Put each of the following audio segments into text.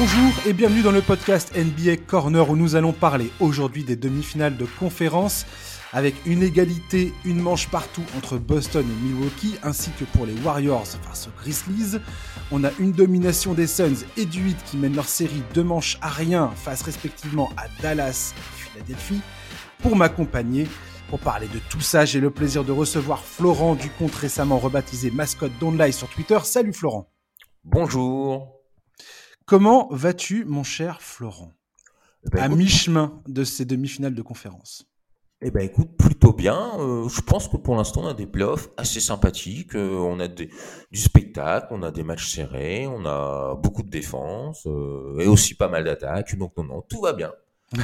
Bonjour et bienvenue dans le podcast NBA Corner où nous allons parler aujourd'hui des demi-finales de conférence avec une égalité, une manche partout entre Boston et Milwaukee ainsi que pour les Warriors face aux Grizzlies. On a une domination des Suns et du Heat qui mènent leur série deux manches à rien face respectivement à Dallas et Philadelphie. Pour m'accompagner, pour parler de tout ça, j'ai le plaisir de recevoir Florent du compte récemment rebaptisé Mascotte d'Online sur Twitter. Salut Florent. Bonjour. Comment vas-tu, mon cher Florent Eh ben, À mi-chemin de ces demi-finales de conférence. Eh ben écoute, plutôt bien. Euh, je pense que pour l'instant, on a des playoffs assez sympathiques. Euh, on a des- du spectacle, on a des matchs serrés, on a beaucoup de défense euh, et aussi pas mal d'attaques. Donc non, non, tout va bien.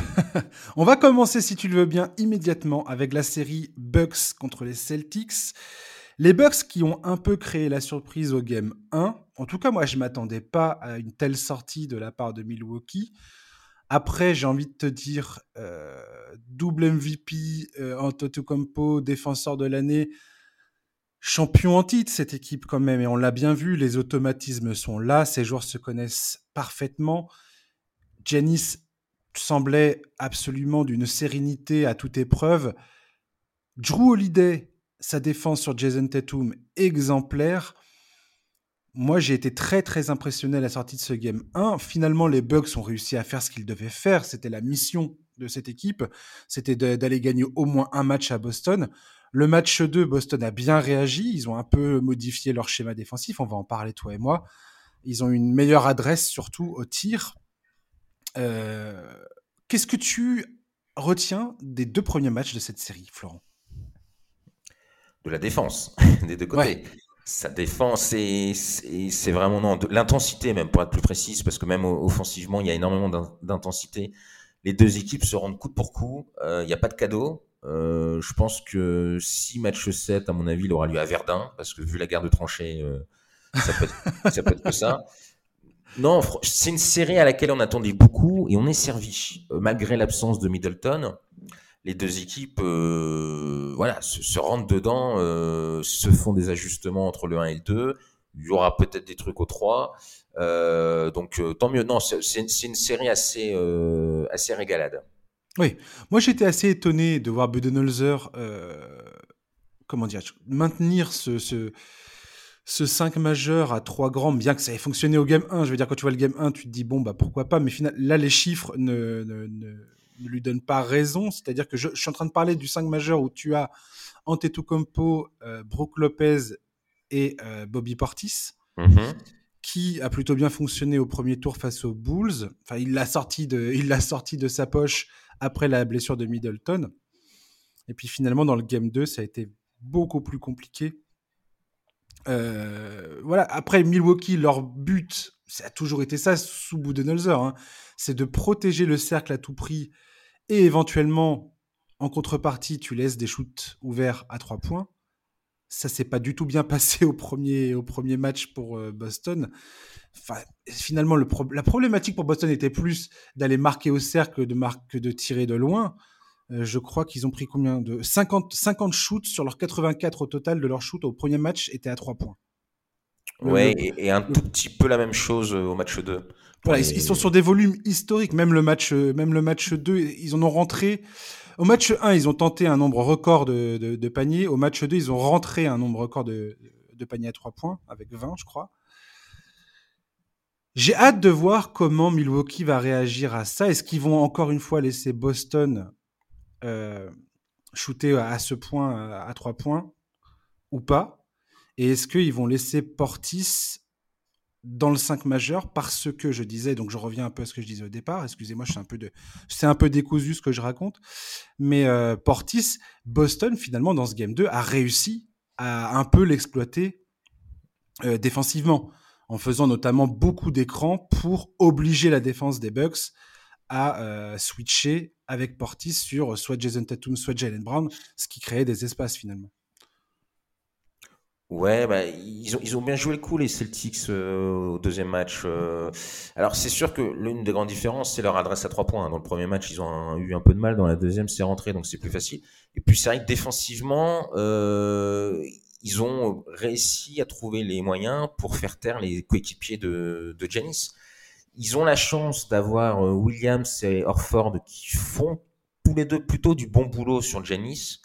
On va commencer, si tu le veux bien, immédiatement avec la série Bucks contre les Celtics. Les Bucks qui ont un peu créé la surprise au game 1. En tout cas, moi, je m'attendais pas à une telle sortie de la part de Milwaukee. Après, j'ai envie de te dire, euh, double MVP, euh, Antetokounmpo, défenseur de l'année, champion en titre, cette équipe quand même. Et on l'a bien vu, les automatismes sont là, ces joueurs se connaissent parfaitement. Janice semblait absolument d'une sérénité à toute épreuve. Drew Holiday, sa défense sur Jason Tatum, exemplaire. Moi, j'ai été très très impressionné à la sortie de ce game 1. Finalement, les Bucks ont réussi à faire ce qu'ils devaient faire. C'était la mission de cette équipe. C'était d'aller gagner au moins un match à Boston. Le match 2, Boston a bien réagi. Ils ont un peu modifié leur schéma défensif. On va en parler, toi et moi. Ils ont une meilleure adresse, surtout au tir. Euh, Qu'est-ce que tu retiens des deux premiers matchs de cette série, Florent? De la défense, des deux côtés. Sa défense, c'est c'est- vraiment non, l'intensité même, pour être plus précise, parce que même offensivement, il y a énormément d'in- d'intensité. Les deux équipes se rendent coup pour coup. Euh, Il n'y a pas de cadeau. Euh, je pense que si match 7, à mon avis, il aura lieu à Verdun, parce que vu la guerre de tranchées, euh, ça, peut être, ça peut être que ça. Non, c'est une série à laquelle on attendait beaucoup et on est servi. Euh, malgré l'absence de Middleton, les deux équipes euh, voilà, se, se rentrent dedans, euh, se font des ajustements entre le 1 et le 2. Il y aura peut-être des trucs au 3. Euh, donc tant mieux. Non, c'est une série assez, assez régalade. Oui, moi j'étais assez étonné de voir Budenholzer, comment dire, maintenir ce, ce, ce 5 majeur à 3 grands, bien que ça ait fonctionné au game 1. Je veux dire, quand tu vois le game 1, tu te dis, bon, bah pourquoi pas, mais final, là les chiffres ne, ne lui donnent pas raison. C'est-à-dire que je, je suis en train de parler du 5 majeur où tu as Antetokounmpo, euh, Brook Lopez et euh, Bobby Portis Mhm. qui a plutôt bien fonctionné au premier tour face aux Bulls. Enfin, il l'a sorti de, il l'a sorti de sa poche après la blessure de Middleton. Et puis finalement, dans le game 2, ça a été beaucoup plus compliqué. Euh, voilà. Après, Milwaukee, leur but, ça a toujours été ça sous Budenholzer, hein, c'est de protéger le cercle à tout prix et éventuellement, en contrepartie, tu laisses des shoots ouverts à trois points. Ça s'est pas du tout bien passé au premier, au premier match pour euh, Boston. Finalement, la problématique pour Boston était plus d'aller marquer au cercle de, que de tirer de loin. Euh, je crois qu'ils ont pris combien de 50, 50 shoots sur leurs 84 au total de leurs shoots au premier match étaient à 3 points. Ouais, le- et, et un tout petit peu la même chose euh, au match 2. Voilà, ils, sont sur des volumes historiques. Même le match, euh, même le match 2, ils en ont rentré. Au match 1, ils ont tenté un nombre record de, de- de paniers. Au match 2, ils ont rentré un nombre record de, de paniers à 3 points, avec 20, je crois. J'ai hâte de voir comment Milwaukee va réagir à ça. Est-ce qu'ils vont encore une fois laisser Boston shooter à ce point, euh, à 3 points, ou pas. Et est-ce qu'ils vont laisser Portis dans le 5 majeur parce que je disais, donc je reviens un peu à ce que je disais au départ, excusez-moi, suis un peu c'est un peu décousu ce que je raconte, mais euh, Portis, Boston finalement dans ce game 2 a réussi à un peu l'exploiter euh, défensivement, en faisant notamment beaucoup d'écrans pour obliger la défense des Bucks à euh, switcher avec Portis sur soit Jason Tatum, soit Jalen Brown, ce qui créait des espaces finalement. Ouais, bah, ils, ont, bien joué le coup, les Celtics, euh, au deuxième match. euh. Alors, c'est sûr que l'une des grandes différences, c'est leur adresse à trois points. Dans le premier match, ils ont eu un peu de mal. Dans la deuxième, c'est rentré, donc c'est plus facile. Et puis, c'est vrai que défensivement, euh, ils ont réussi à trouver les moyens pour faire taire les coéquipiers de, de. Ils ont la chance d'avoir Williams et Orford qui font tous les deux plutôt du bon boulot sur Janis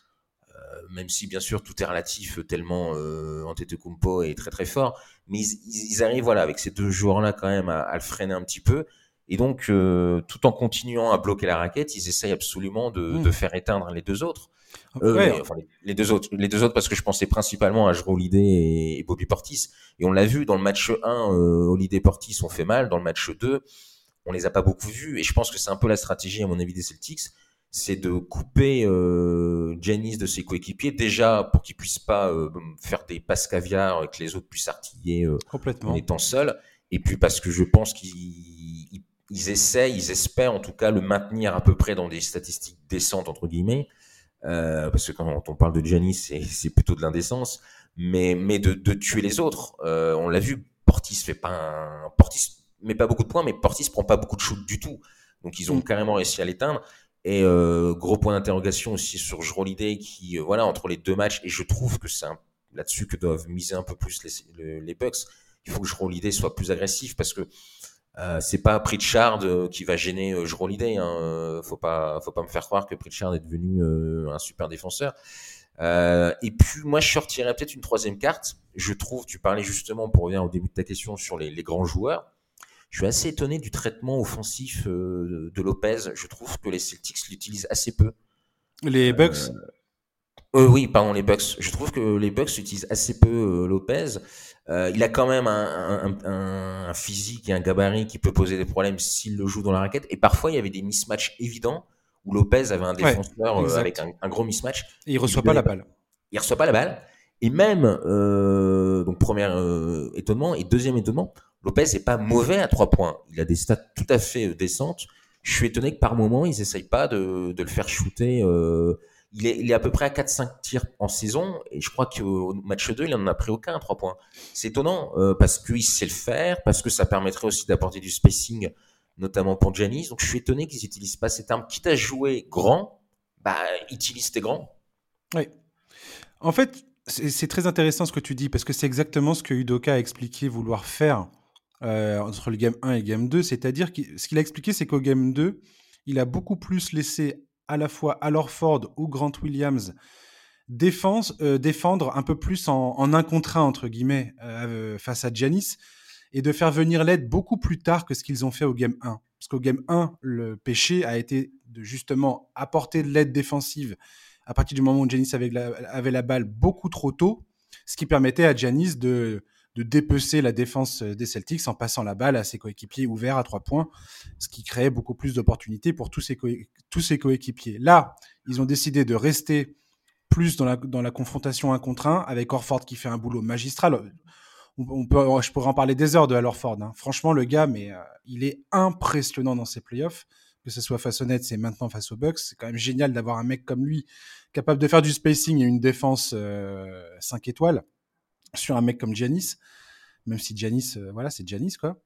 même si bien sûr tout est relatif tellement euh, Antetokounmpo est très très fort, mais ils, arrivent voilà avec ces deux joueurs-là quand même à, le freiner un petit peu. Et donc, euh, tout en continuant à bloquer la raquette, ils essayent absolument de, hmm. faire éteindre les deux autres. Euh, enfin, les, deux autres, les deux autres parce que je pensais principalement à Jero et, et, Bobby Portis. Et on l'a vu dans le match 1, euh, Holiday Portis ont fait mal. Dans le match 2, on les a pas beaucoup vus. Et je pense que c'est un peu la stratégie, à mon avis, des Celtics c'est de couper euh, Janice de ses coéquipiers, déjà pour qu'il puisse pas euh, faire des passes caviar et que les autres puissent artiller euh, en étant seuls, et puis parce que je pense qu'ils ils, essayent, ils espèrent en tout cas le maintenir à peu près dans des statistiques décentes, entre guillemets, euh, parce que quand on parle de Janice, c'est plutôt de l'indécence, mais, mais de, de, tuer les autres. Euh, on l'a vu, Portis fait pas un... Portis met pas beaucoup de points, mais Portis prend pas beaucoup de shoot du tout. Donc ils ont mm. carrément réussi à l'éteindre. Et euh, gros point d'interrogation aussi sur Jrolidé qui, euh, voilà, entre les deux matchs, et je trouve que c'est là-dessus que doivent miser un peu plus les, les, Bucks. Il faut que Jrolidé soit plus agressif parce que euh, c'est pas Pritchard euh, qui va gêner euh, Jrolidé. Hein. Faut pas, faut pas me faire croire que Pritchard est devenu un super défenseur. et puis moi, je sortirais peut-être une troisième carte. Je trouve, tu parlais justement pour revenir au début de ta question sur les, les grands joueurs. Je suis assez étonné du traitement offensif euh, de Lopez. Je trouve que les Celtics l'utilisent assez peu. Les Bucks? Euh, Oui, pardon, les Bucks. Je trouve que les Bucks utilisent assez peu euh, Lopez. il a quand même un, physique et un gabarit qui peut poser des problèmes s'il le joue dans la raquette. Et parfois, il y avait des mismatchs évidents où Lopez avait un défenseur avec un, gros mismatch. Et il reçoit pas la balle. Il reçoit pas la balle. Et même, donc premier étonnement et deuxième étonnement, Lopez n'est pas mauvais à trois points. Il a des stats tout à fait euh, décentes. Je suis étonné que par moment, ils n'essayent pas de, le faire shooter. Euh, il, est, à peu près à 4-5 tirs en saison et je crois qu'au match 2, il n'en a pris aucun à 3 points. C'est étonnant euh, parce qu'il sait le faire, parce que ça permettrait aussi d'apporter du spacing, notamment pour Janis. Donc je suis étonné qu'ils n'utilisent pas cette arme. Quitte à jouer grand, bah, utilise tes grands. Oui. En fait, c'est très intéressant ce que tu dis parce que c'est exactement ce que Udoka a expliqué vouloir faire euh, entre le game 1 et le game 2. C'est-à-dire que ce qu'il a expliqué, c'est qu'au game 2, il a beaucoup plus laissé à la fois Alor Ford ou Grant Williams défense, euh, défendre un peu plus en, un contre un, entre guillemets, euh, face à Janis, et de faire venir l'aide beaucoup plus tard que ce qu'ils ont fait au game 1. Parce qu'au game 1, le péché a été de justement apporter de l'aide défensive à partir du moment où Janis avait avait la balle beaucoup trop tôt, ce qui permettait à Janis de, de dépecer la défense euh, des Celtics en passant la balle à ses coéquipiers ouverts à trois points, ce qui créait beaucoup plus d'opportunités pour tous ses, coéquipiers. Là, ils ont décidé de rester plus dans la, dans la confrontation un contre un avec Orford qui fait un boulot magistral. On, peut, je pourrais en parler des heures de Orford. Hein. Franchement, le gars, mais euh, il est impressionnant dans ses playoffs. Que ce soit face aux Nets et maintenant face aux Bucks, c'est quand même génial d'avoir un mec comme lui capable de faire du spacing et une défense euh, 5 étoiles sur un mec comme Giannis, même si Giannis, euh, voilà, c'est Giannis, quoi.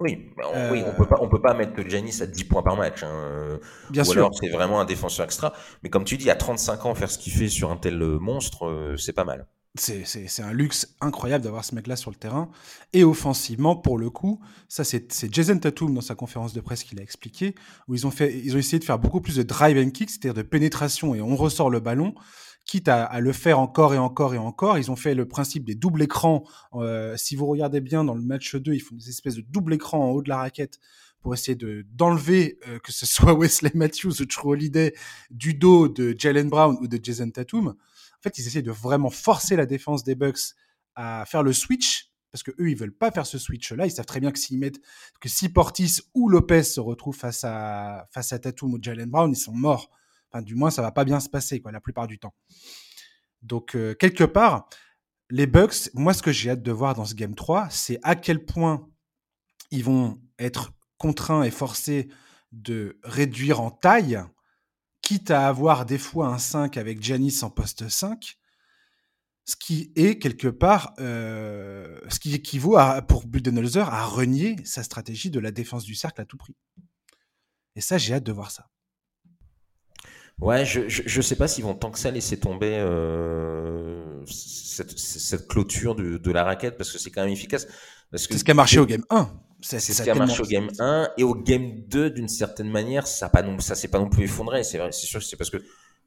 Oui, bah, on, oui, on peut pas, on peut pas mettre Giannis à 10 points par match. Hein. Bien Ou sûr. alors c'est vraiment un défenseur extra. Mais comme tu dis, à 35 ans, faire ce qu'il fait sur un tel euh, monstre, euh, c'est pas mal. C'est un luxe incroyable d'avoir ce mec-là sur le terrain. Et offensivement, pour le coup, ça c'est Jason Tatum dans sa conférence de presse qu'il a expliqué, où ils ont, fait, ils ont essayé de faire beaucoup plus de drive and kick, c'est-à-dire de pénétration et on ressort le ballon quitte à, le faire encore et encore et encore. Ils ont fait le principe des doubles écrans. Euh, si vous regardez bien dans le match 2, ils font des espèces de double écrans en haut de la raquette pour essayer de d'enlever euh, que ce soit Wesley Matthews ou True Holiday du dos de Jalen Brown ou de Jason Tatum. En fait, ils essaient de vraiment forcer la défense des Bucks à faire le switch parce que eux ils veulent pas faire ce switch là ils savent très bien que s'ils mettent que si Portis ou Lopez se retrouvent face à face à Tatum ou Jalen Brown ils sont morts du moins, ça va pas bien se passer, quoi, la plupart du temps. Donc, euh, quelque part, les Bucks, moi, ce que j'ai hâte de voir dans ce Game 3, c'est à quel point ils vont être contraints et forcés de réduire en taille, quitte à avoir des fois un 5 avec Janis en poste 5, ce qui est quelque part, euh, ce qui équivaut pour Budenholzer à renier sa stratégie de la défense du cercle à tout prix. Et ça, j'ai hâte de voir ça. Ouais, je, je, sais pas s'ils vont tant que ça laisser tomber euh, cette, cette, clôture de, de, la raquette parce que c'est quand même efficace. C'est ce qui a marché au game 1. C'est ce qui a marché au game 1 et au game 2 d'une certaine manière, ça pas non ça s'est pas non plus effondré. C'est c'est sûr, c'est parce que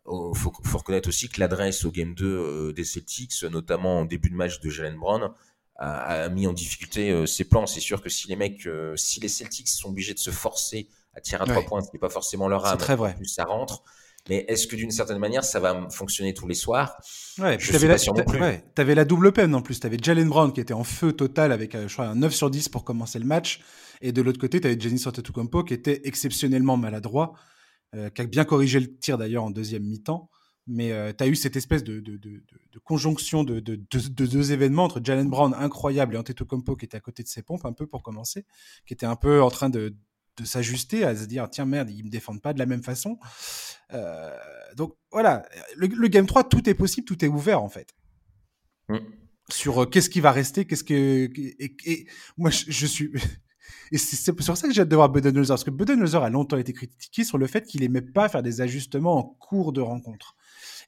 oh, faut, faut reconnaître aussi que l'adresse au game 2 euh, des Celtics, notamment en début de match de Jalen Brown, a, mis en difficulté euh, ses plans. C'est sûr que si les mecs, si les Celtics sont obligés de se forcer à tirer à trois points, ce n'est pas forcément leur âme, très vrai. plus ça rentre. Mais est-ce que d'une certaine manière, ça va fonctionner tous les soirs? Ouais, je suis pas plus. Ouais, avais la double peine en plus. Tu avais Jalen Brown qui était en feu total avec, euh, je crois, un 9 sur 10 pour commencer le match. Et de l'autre côté, tu avais Giannis Antetokounmpo qui était exceptionnellement maladroit, euh, qui a bien corrigé le tir d'ailleurs en deuxième mi-temps. Mais euh, tu as eu cette espèce de, de, de, de conjonction de, deux événements entre Jalen Brown incroyable et Antetokounmpo qui était à côté de ses pompes un peu pour commencer, qui était un peu en train de, de s'ajuster, à se dire tiens merde, ils me défendent pas de la même façon. Euh, donc voilà, le, game 3, tout est possible, tout est ouvert en fait. Mm. Sur euh, qu'est-ce qui va rester, qu'est-ce que. Et, moi, je, suis. Et c'est sur ça que j'ai hâte de voir Budenholzer, parce que Budenholzer a longtemps été critiqué sur le fait qu'il aimait pas faire des ajustements en cours de rencontre.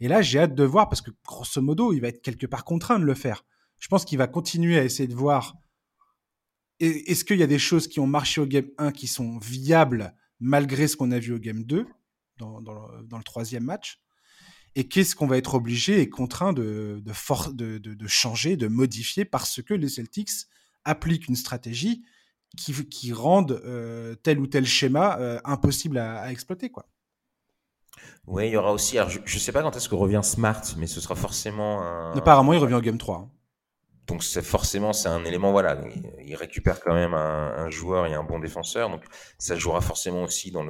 Et là, j'ai hâte de voir, parce que grosso modo, il va être quelque part contraint de le faire. Je pense qu'il va continuer à essayer de voir est-ce qu'il y a des choses qui ont marché au game 1 qui sont viables malgré ce qu'on a vu au game 2 dans, le, troisième match? Et qu'est-ce qu'on va être obligé et contraint de, de, changer, de modifier parce que les Celtics appliquent une stratégie qui, qui rende euh, tel ou tel schéma euh, impossible à, exploiter. quoi? Oui, il y aura aussi. je ne sais pas quand est-ce que revient Smart, mais ce sera forcément un. Apparemment, il revient au Game 3 donc forcément c'est un élément voilà il, récupère quand même un, joueur et un bon défenseur. Donc ça jouera forcément aussi dans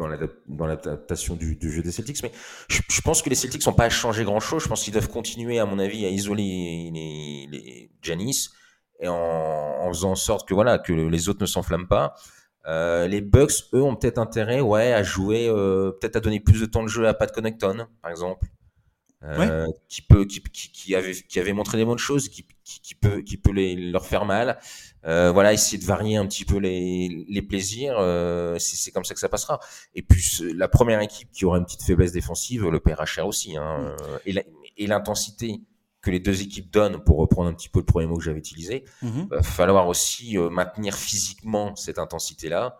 dans l'adaptation du, jeu des Celtics. Mais je, pense que les Celtics n'ont pas changé grand chose je pense qu'ils doivent continuer à mon avis à isoler les, les Janis et en, faisant en sorte que voilà que les autres ne s'enflamment pas. Euh, les Bucks eux ont peut-être intérêt ouais à jouer euh, peut-être à donner plus de temps de jeu à Pat Connecton par exemple euh, qui peut, qui, qui, avait, qui avait montré des bonnes choses, qui, qui, peut, qui peut les, leur faire mal. Euh, voilà, essayer de varier un petit peu les, les plaisirs. Euh, c'est comme ça que ça passera. Et puis la première équipe qui aura une petite faiblesse défensive le paiera cher aussi. Hein. Mm. Et l'intensité que les deux équipes donnent, pour reprendre un petit peu le premier mot que j'avais utilisé, mm-hmm. va falloir aussi euh, maintenir physiquement cette intensité-là.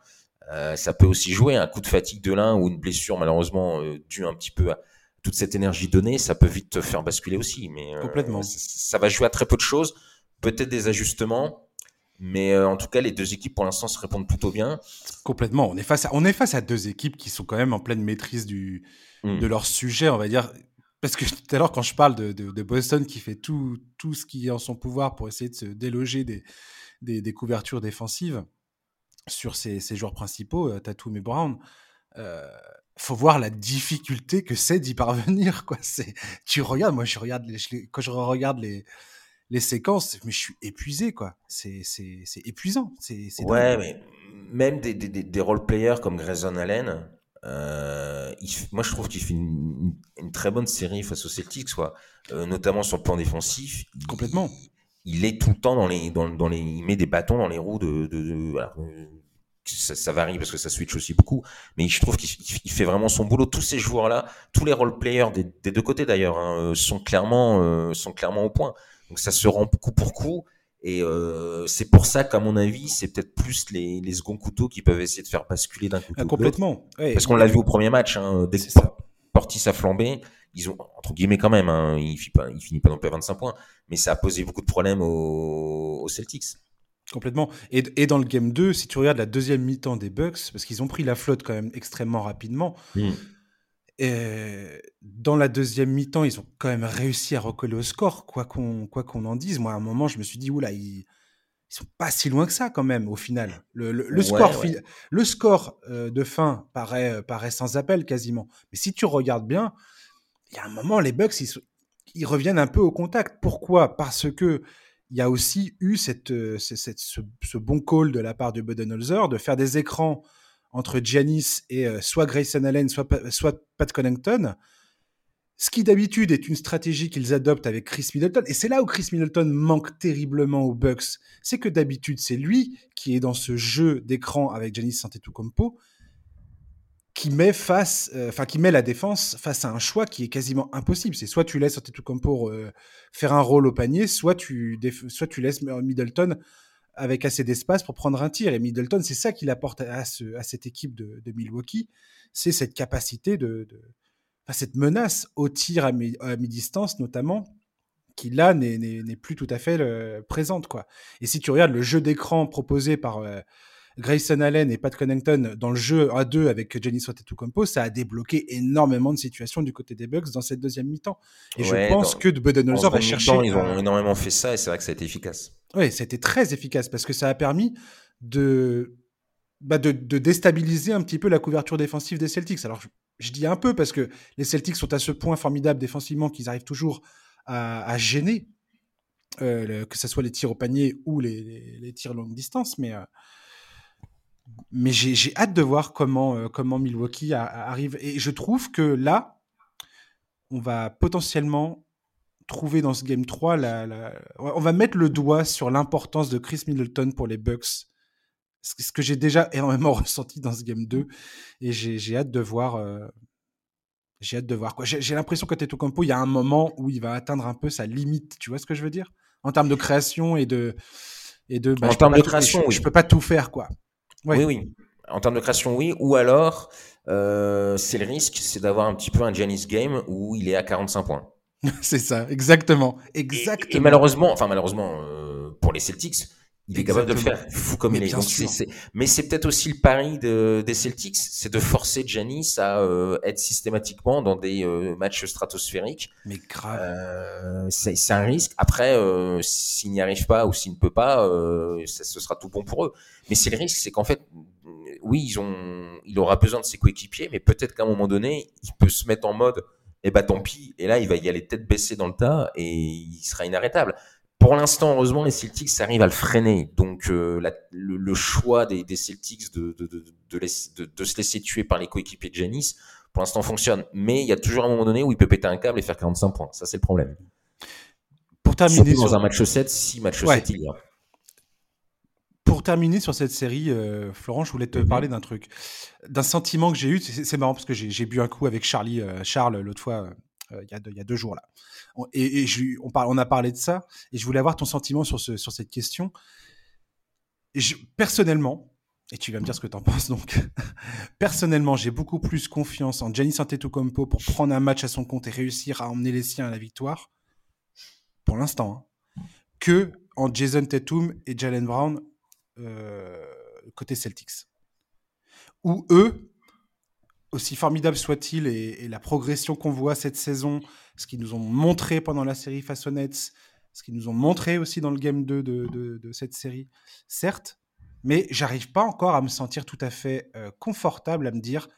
Euh, ça peut aussi jouer un coup de fatigue de l'un ou une blessure malheureusement euh, due un petit peu à, toute cette énergie donnée, ça peut vite te faire basculer aussi. Mais euh, Complètement. Ça, va jouer à très peu de choses, peut-être des ajustements, mais euh, en tout cas, les deux équipes pour l'instant se répondent plutôt bien. Complètement. On est face à, on est face à deux équipes qui sont quand même en pleine maîtrise du, hmm. de leur sujet, on va dire. Parce que tout à l'heure, quand je parle de, de, Boston qui fait tout, tout ce qui est en son pouvoir pour essayer de se déloger des, des, des couvertures défensives sur ses, ses joueurs principaux, euh, Tatum et Brown, euh, faut voir la difficulté que c'est d'y parvenir quoi. C'est tu regardes moi je regarde les, quand je regarde les les séquences mais je suis épuisé quoi. C'est c'est c'est épuisant. C'est ouais mais même des des, des role players comme Grayson Allen euh, moi je trouve qu'il fait une, une, très bonne série face aux Celtics quoi. Euh, notamment sur le plan défensif complètement. il, est tout le temps dans les dans, dans les il met des bâtons dans les roues de, de, de ça, varie parce que ça switch aussi beaucoup, mais je trouve qu'il fait vraiment son boulot. Tous ces joueurs-là, tous les role players des, deux côtés d'ailleurs, hein, sont clairement euh, sont clairement au point. Donc ça se rend coup pour coup. Et euh, c'est pour ça qu'à mon avis, c'est peut-être plus les, les seconds couteaux qui peuvent essayer de faire basculer d'un coup ah, complètement. Parce qu'on l'a vu au premier match, hein, dès que Portis a flambé, ils ont entre guillemets quand même, hein, il finit pas, il finit pas non plus à 25 points, mais ça a posé beaucoup de problèmes aux, aux Celtics. Complètement. Et, et, dans le game 2, si tu regardes la deuxième mi-temps des Bucks, parce qu'ils ont pris la flotte quand même extrêmement rapidement, hmm. et dans la deuxième mi-temps, ils ont quand même réussi à recoller au score, quoi qu'on en dise. Moi, à un moment, je me suis dit, oula, ils, ils sont pas si loin que ça quand même, au final. Le, le, score, le score euh, de fin paraît, paraît sans appel quasiment. Mais si tu regardes bien, il y a un moment, les Bucks, ils, ils reviennent un peu au contact. Pourquoi? Parce que il y a aussi eu euh, ce, bon call de la part de Budenholzer de faire des écrans entre Giannis et euh, soit Grayson Allen, soit, soit Pat Connington. Ce qui d'habitude est une stratégie qu'ils adoptent avec Chris Middleton. Et c'est là où Chris Middleton manque terriblement aux Bucks. C'est que d'habitude, c'est lui qui est dans ce jeu d'écran avec Giannis Antetokounmpo qui met face, euh, enfin qui met la défense face à un choix qui est quasiment impossible. C'est soit tu laisses Antetokounmpo euh, faire un rôle au panier, soit tu, soit tu laisses Middleton avec assez d'espace pour prendre un tir. Et Middleton, c'est ça qu'il apporte à, ce, à, cette équipe de, Milwaukee, c'est cette capacité de, cette menace au tir à, mi-distance notamment, qui là n'est plus tout à fait présente quoi. Et si tu regardes le jeu d'écran proposé par euh, Grayson Allen et Pat Connington dans le jeu à deux avec Giannis Antetokounmpo, ça a débloqué énormément de situations du côté des Bucks dans cette deuxième mi-temps. Et je pense que de Budenholzer va chercher. Ils ont énormément fait ça et c'est vrai que ça a été efficace. Oui, ça a été très efficace parce que ça a permis de, bah de, déstabiliser un petit peu la couverture défensive des Celtics. Alors, je, dis un peu parce que les Celtics sont à ce point formidables défensivement qu'ils arrivent toujours à, gêner, euh, que ce soit les tirs au panier ou les, tirs longue distance. Mais, euh, mais j'ai hâte de voir comment, euh, comment Milwaukee arrive. Et je trouve que là, on va potentiellement trouver dans ce Game 3, la, on va mettre le doigt sur l'importance de Chris Middleton pour les Bucks. Ce que j'ai déjà énormément ressenti dans ce Game 2. Et j'ai hâte de voir. Euh, j'ai hâte de voir. J'ai l'impression que Campo, il y a un moment où il va atteindre un peu sa limite. Tu vois ce que je veux dire? En termes de création et de. Et de bah, en termes de création, je, peux pas tout faire, quoi. Oui, oui. En termes de création, oui. Ou alors, euh, c'est le risque, c'est d'avoir un petit peu un Giannis game où il est à 45 points. c'est ça, exactement. exactement. Et, malheureusement, enfin malheureusement euh, pour les Celtics, il est capable de le faire, fou comme il est. mais c'est peut-être aussi le pari de, des Celtics, c'est de forcer Giannis à euh, être systématiquement dans des euh, matchs stratosphériques. Mais grave. Euh, c'est un risque. Après, s'il n'y arrive pas ou s'il ne peut pas, ça, ce sera tout bon pour eux. Mais c'est le risque, c'est qu'en fait, oui, ils ont, il aura besoin de ses coéquipiers, mais peut-être qu'à un moment donné, il peut se mettre en mode et eh bah tant pis. Et là, il va y aller tête baissée dans le tas et il sera inarrêtable. Pour l'instant, heureusement, les Celtics arrivent à le freiner. Donc, euh, le, choix des, Celtics de, de, de, se laisser tuer par les coéquipiers de Janis, pour l'instant, fonctionne. Mais il y a toujours un moment donné où il peut péter un câble et faire 45 points. Ça, c'est le problème. Pour terminer dans un match 7, si match 7 il y a pour terminer sur cette série, euh, Florent, je voulais te mhm. parler d'un truc, d'un sentiment que j'ai eu. C'est marrant parce que j'ai bu un coup avec Charlie, euh, Charles l'autre fois, euh, il y, a deux jours là. Et, on, a parlé de ça, et je voulais avoir ton sentiment sur cette question. personnellement, et tu vas me dire ce que tu en penses donc. Personnellement, j'ai beaucoup plus confiance en Giannis Antetokounmpo pour prendre un match à son compte et réussir à emmener les siens à la victoire, pour l'instant, hein, que en Jason Tatum et Jalen Brown euh, côté Celtics. Où eux, aussi formidables soient-ils et, la progression qu'on voit cette saison, ce qu'ils nous ont montré pendant la série Nets, ce qu'ils nous ont montré aussi dans le game 2 de, cette série, certes, mais j'arrive pas encore à me sentir tout à fait euh, confortable à me dire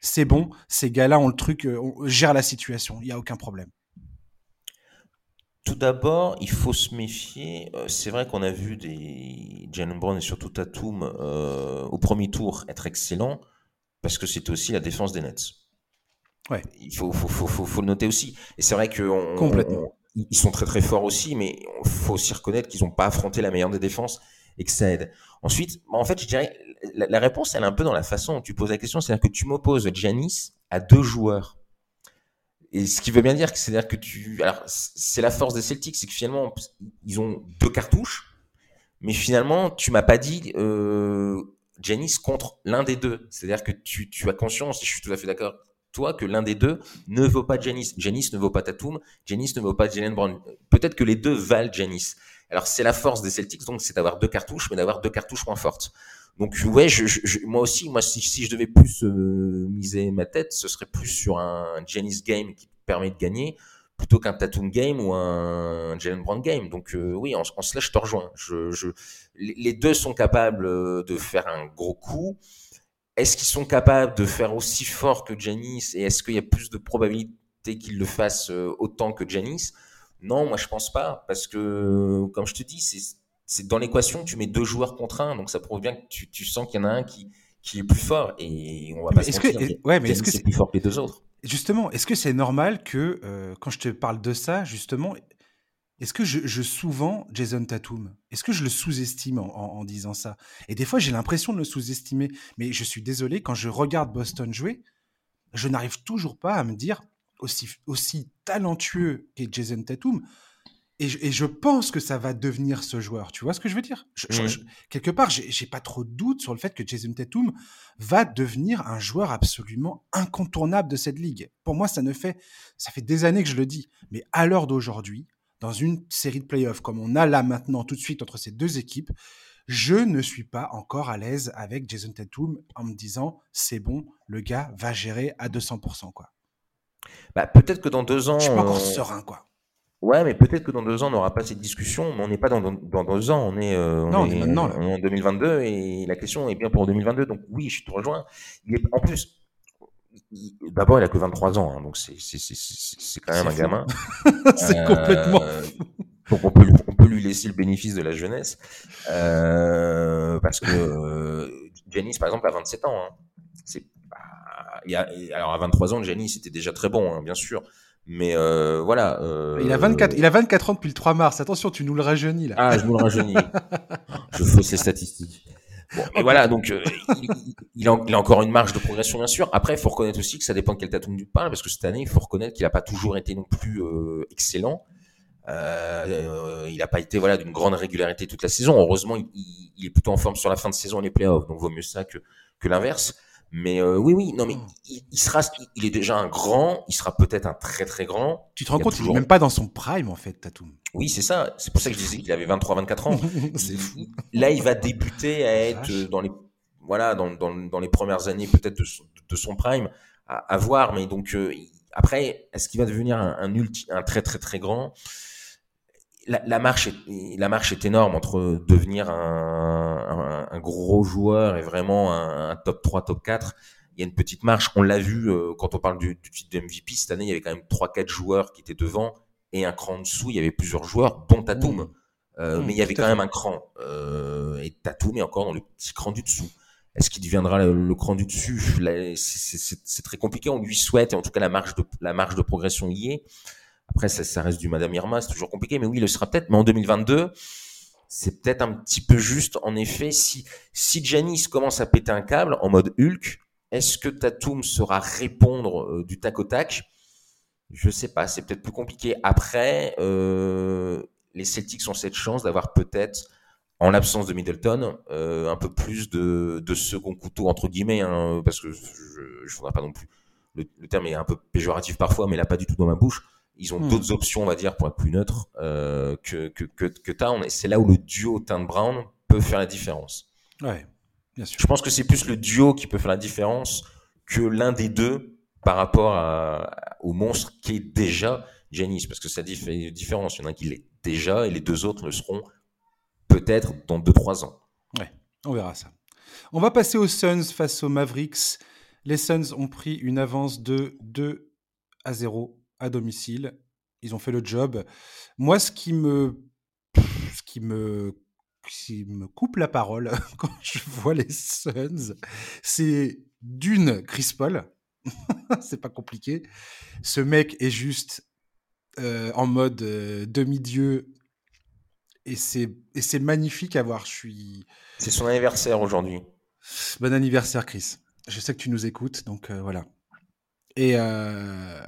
c'est bon, ces gars-là ont le truc, euh, on gère la situation, il n'y a aucun problème. Tout d'abord, il faut se méfier. Euh, c'est vrai qu'on a vu des Jalen Brown et surtout Tatum au premier tour être excellents parce que c'était aussi la défense des Nets. Ouais. Il faut, faut, faut, faut, le noter aussi. Et c'est vrai qu'ils ils sont très très forts aussi, mais il faut aussi reconnaître qu'ils n'ont pas affronté la meilleure des défenses et que ça aide. Ensuite, en fait, je dirais, la, la réponse, elle est un peu dans la façon dont tu poses la question. C'est-à-dire que tu m'opposes Giannis à deux joueurs et ce qui veut bien dire que c'est-à-dire que tu, alors c'est la force des Celtics, c'est que finalement ils ont deux cartouches, mais finalement tu m'as pas dit euh, Janice contre l'un des deux. C'est-à-dire que tu, tu as conscience, je suis tout à fait d'accord, toi, que l'un des deux ne vaut pas Janice. Janice ne vaut pas Tatum, Janice ne vaut pas Jalen Brown. Peut-être que les deux valent Janice. Alors c'est la force des Celtics, donc c'est d'avoir deux cartouches, mais d'avoir deux cartouches moins fortes. Donc ouais, je, moi aussi, moi si, si je devais plus euh, miser ma tête, ce serait plus sur un Janice game qui permet de gagner plutôt qu'un Tatum game ou un Jalen Brown game. Donc euh, oui, en, en, cela je te rejoins. Je, je, les deux sont capables euh, de faire un gros coup. Est-ce qu'ils sont capables de faire aussi fort que Janice et est-ce qu'il y a plus de probabilité qu'ils le fassent autant que Janice Non, moi je pense pas parce que comme je te dis, c'est c'est dans l'équation, tu mets deux joueurs contre un, donc ça prouve bien que tu, tu sens qu'il y en a un qui, qui est plus fort et on va pas se mentir. Que, ouais, mais est-ce que c'est plus fort que les deux autres Justement, est-ce que c'est normal que euh, quand je te parle de ça, justement, est-ce que je, je sous-vends Jason Tatum? Est-ce que je le sous-estime en disant ça? Et des fois, j'ai l'impression de le sous-estimer. Mais je suis désolé, quand je regarde Boston jouer, je n'arrive toujours pas à me dire aussi, aussi talentueux qu'est Jason Tatum. Et je, et je pense que ça va devenir ce joueur. Tu vois ce que je veux dire? Je- je- je- Quelque part, j'ai pas trop de doute sur le fait que Jason Tatum va devenir un joueur absolument incontournable de cette ligue. Pour moi, ça ne fait, ça fait des années que je le dis. Mais à l'heure d'aujourd'hui, dans une série de playoffs comme on a là maintenant tout de suite entre ces deux équipes, je ne suis pas encore à l'aise avec Jason Tatum en me disant c'est bon, le gars va gérer à 200%. Quoi. Bah, peut-être que dans deux ans. Je suis pas encore serein. quoi. Ouais, mais peut-être que dans deux ans, on n'aura pas cette discussion, mais on n'est pas dans, dans, dans deux ans, on est, euh, on Non, on est on en 2022 et la question est bien pour 2022. Donc oui, je te rejoins. Il est, en plus, d'abord, il a que 23 ans, hein, donc c'est quand même un fou. gamin. c'est Euh, complètement. Donc on peut, lui- on peut lui laisser le bénéfice de la jeunesse, euh, parce que euh, Giannis, par exemple, a 27 ans. Hein. C'est et alors à 23 ans, Giannis était déjà très bon, hein, bien sûr. Mais euh, voilà. euh, Il a 24, il a 24 ans depuis le 3 mars. Attention, tu nous le rajeunis là. Ah, je me le rajeunis. je fausse les statistiques. Bon, mais voilà, donc euh, il, a, il a encore une marge de progression, bien sûr. Après, il faut reconnaître aussi que ça dépend de quel tatum tu parles, parce que cette année, il faut reconnaître qu'il n'a pas toujours été non plus excellent. Il n'a pas été voilà d'une grande régularité toute la saison. Heureusement, il, il- il est plutôt en forme sur la fin de saison et les playoffs, donc vaut mieux ça que, que l'inverse. Mais euh, oui, oui, non, mais il, il sera, il est déjà un grand. Il sera peut-être un très très grand. Tu te rends il compte, il est toujours- même pas dans son prime en fait, Tatum. Oui, c'est ça. C'est pour ça que je disais qu'il avait 23-24 ans. c'est fou. Là, il va débuter à être dans les voilà dans, dans, dans les premières années peut-être de, son- de son prime à, à voir. Mais donc euh, il- après, est-ce qu'il va devenir un, un, ulti- un très très très grand? La, la marche est, la marche est énorme entre devenir un, un, un gros joueur et vraiment un, un top 3, top 4. Il y a une petite marche. On l'a vu euh, quand on parle du, du titre de MVP cette année. Il y avait quand même 3-4 joueurs qui étaient devant et un cran en dessous. Il y avait plusieurs joueurs, dont Tatum. Mmh. Euh, Mmh, mais il y avait quand même un cran. Euh, et Tatum est encore dans le petit cran du dessous. Est-ce qu'il deviendra le, le cran du dessus? C'est- très compliqué. On lui souhaite, et en tout cas la marge de, la marge de progression y est. Après, ça, reste du Madame Irma, c'est toujours compliqué, mais oui, il le sera peut-être. Mais en 2022, c'est peut-être un petit peu juste. En effet, si, si Janice commence à péter un câble en mode Hulk, est-ce que Tatum saura répondre euh, du tac au tac? Je sais pas, c'est peut-être plus compliqué. Après, euh, les Celtics ont cette chance d'avoir peut-être, en l'absence de Middleton, euh, un peu plus de, second couteau, entre guillemets, hein, parce que je ne voudrais pas non plus. Le, le terme est un peu péjoratif parfois, mais là, pas du tout dans ma bouche ils ont Hmm. d'autres options, on va dire, pour être plus neutre euh, que, que, que, que Town. Et c'est là où le duo Town Brown peut faire la différence. Ouais, bien sûr. Je pense que c'est plus le duo qui peut faire la différence que l'un des deux par rapport à, au monstre qui est déjà Janice. Parce que ça fait une différence. Il y en a un qui l'est déjà et les deux autres le seront peut-être dans 2-3 ans. Ouais, on verra ça. On va passer aux Suns face aux Mavericks. Les Suns ont pris une avance de 2 à 0 à domicile. Ils ont fait le job. Moi, ce qui me, ce qui me, qui me coupe la parole quand je vois les Suns, c'est d'une Chris Paul. c'est pas compliqué. Ce mec est juste euh, en mode euh, demi-dieu. Et c'est, et c'est magnifique à voir. Je suis. C'est son anniversaire aujourd'hui. Bon anniversaire, Chris. Je sais que tu nous écoutes, donc euh, voilà. Et, euh,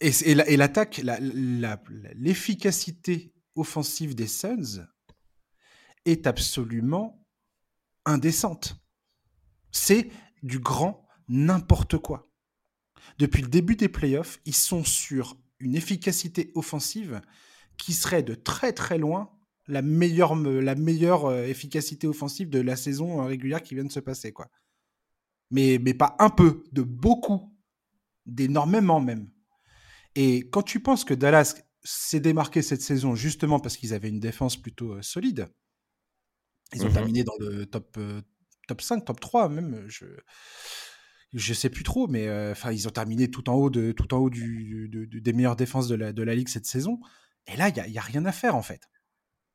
et, et, la- et l'attaque, la- la- l'efficacité offensive des Suns est absolument indécente. C'est du grand n'importe quoi. Depuis le début des playoffs, ils sont sur une efficacité offensive qui serait de très très loin la meilleure, me- la meilleure euh, efficacité offensive de la saison euh, régulière qui vient de se passer. Quoi. Mais pas un peu, de beaucoup, d'énormément même. Et quand tu penses que Dallas s'est démarqué cette saison justement parce qu'ils avaient une défense plutôt euh, solide, ils ont Mhm. terminé dans le top, euh, top 5, top 3 même. Je je sais plus trop, mais euh, ils ont terminé tout en haut, de, tout en haut du, de- de- des meilleures défenses de la, de la ligue cette saison. Et là, il n'y a, il y a rien à faire en fait.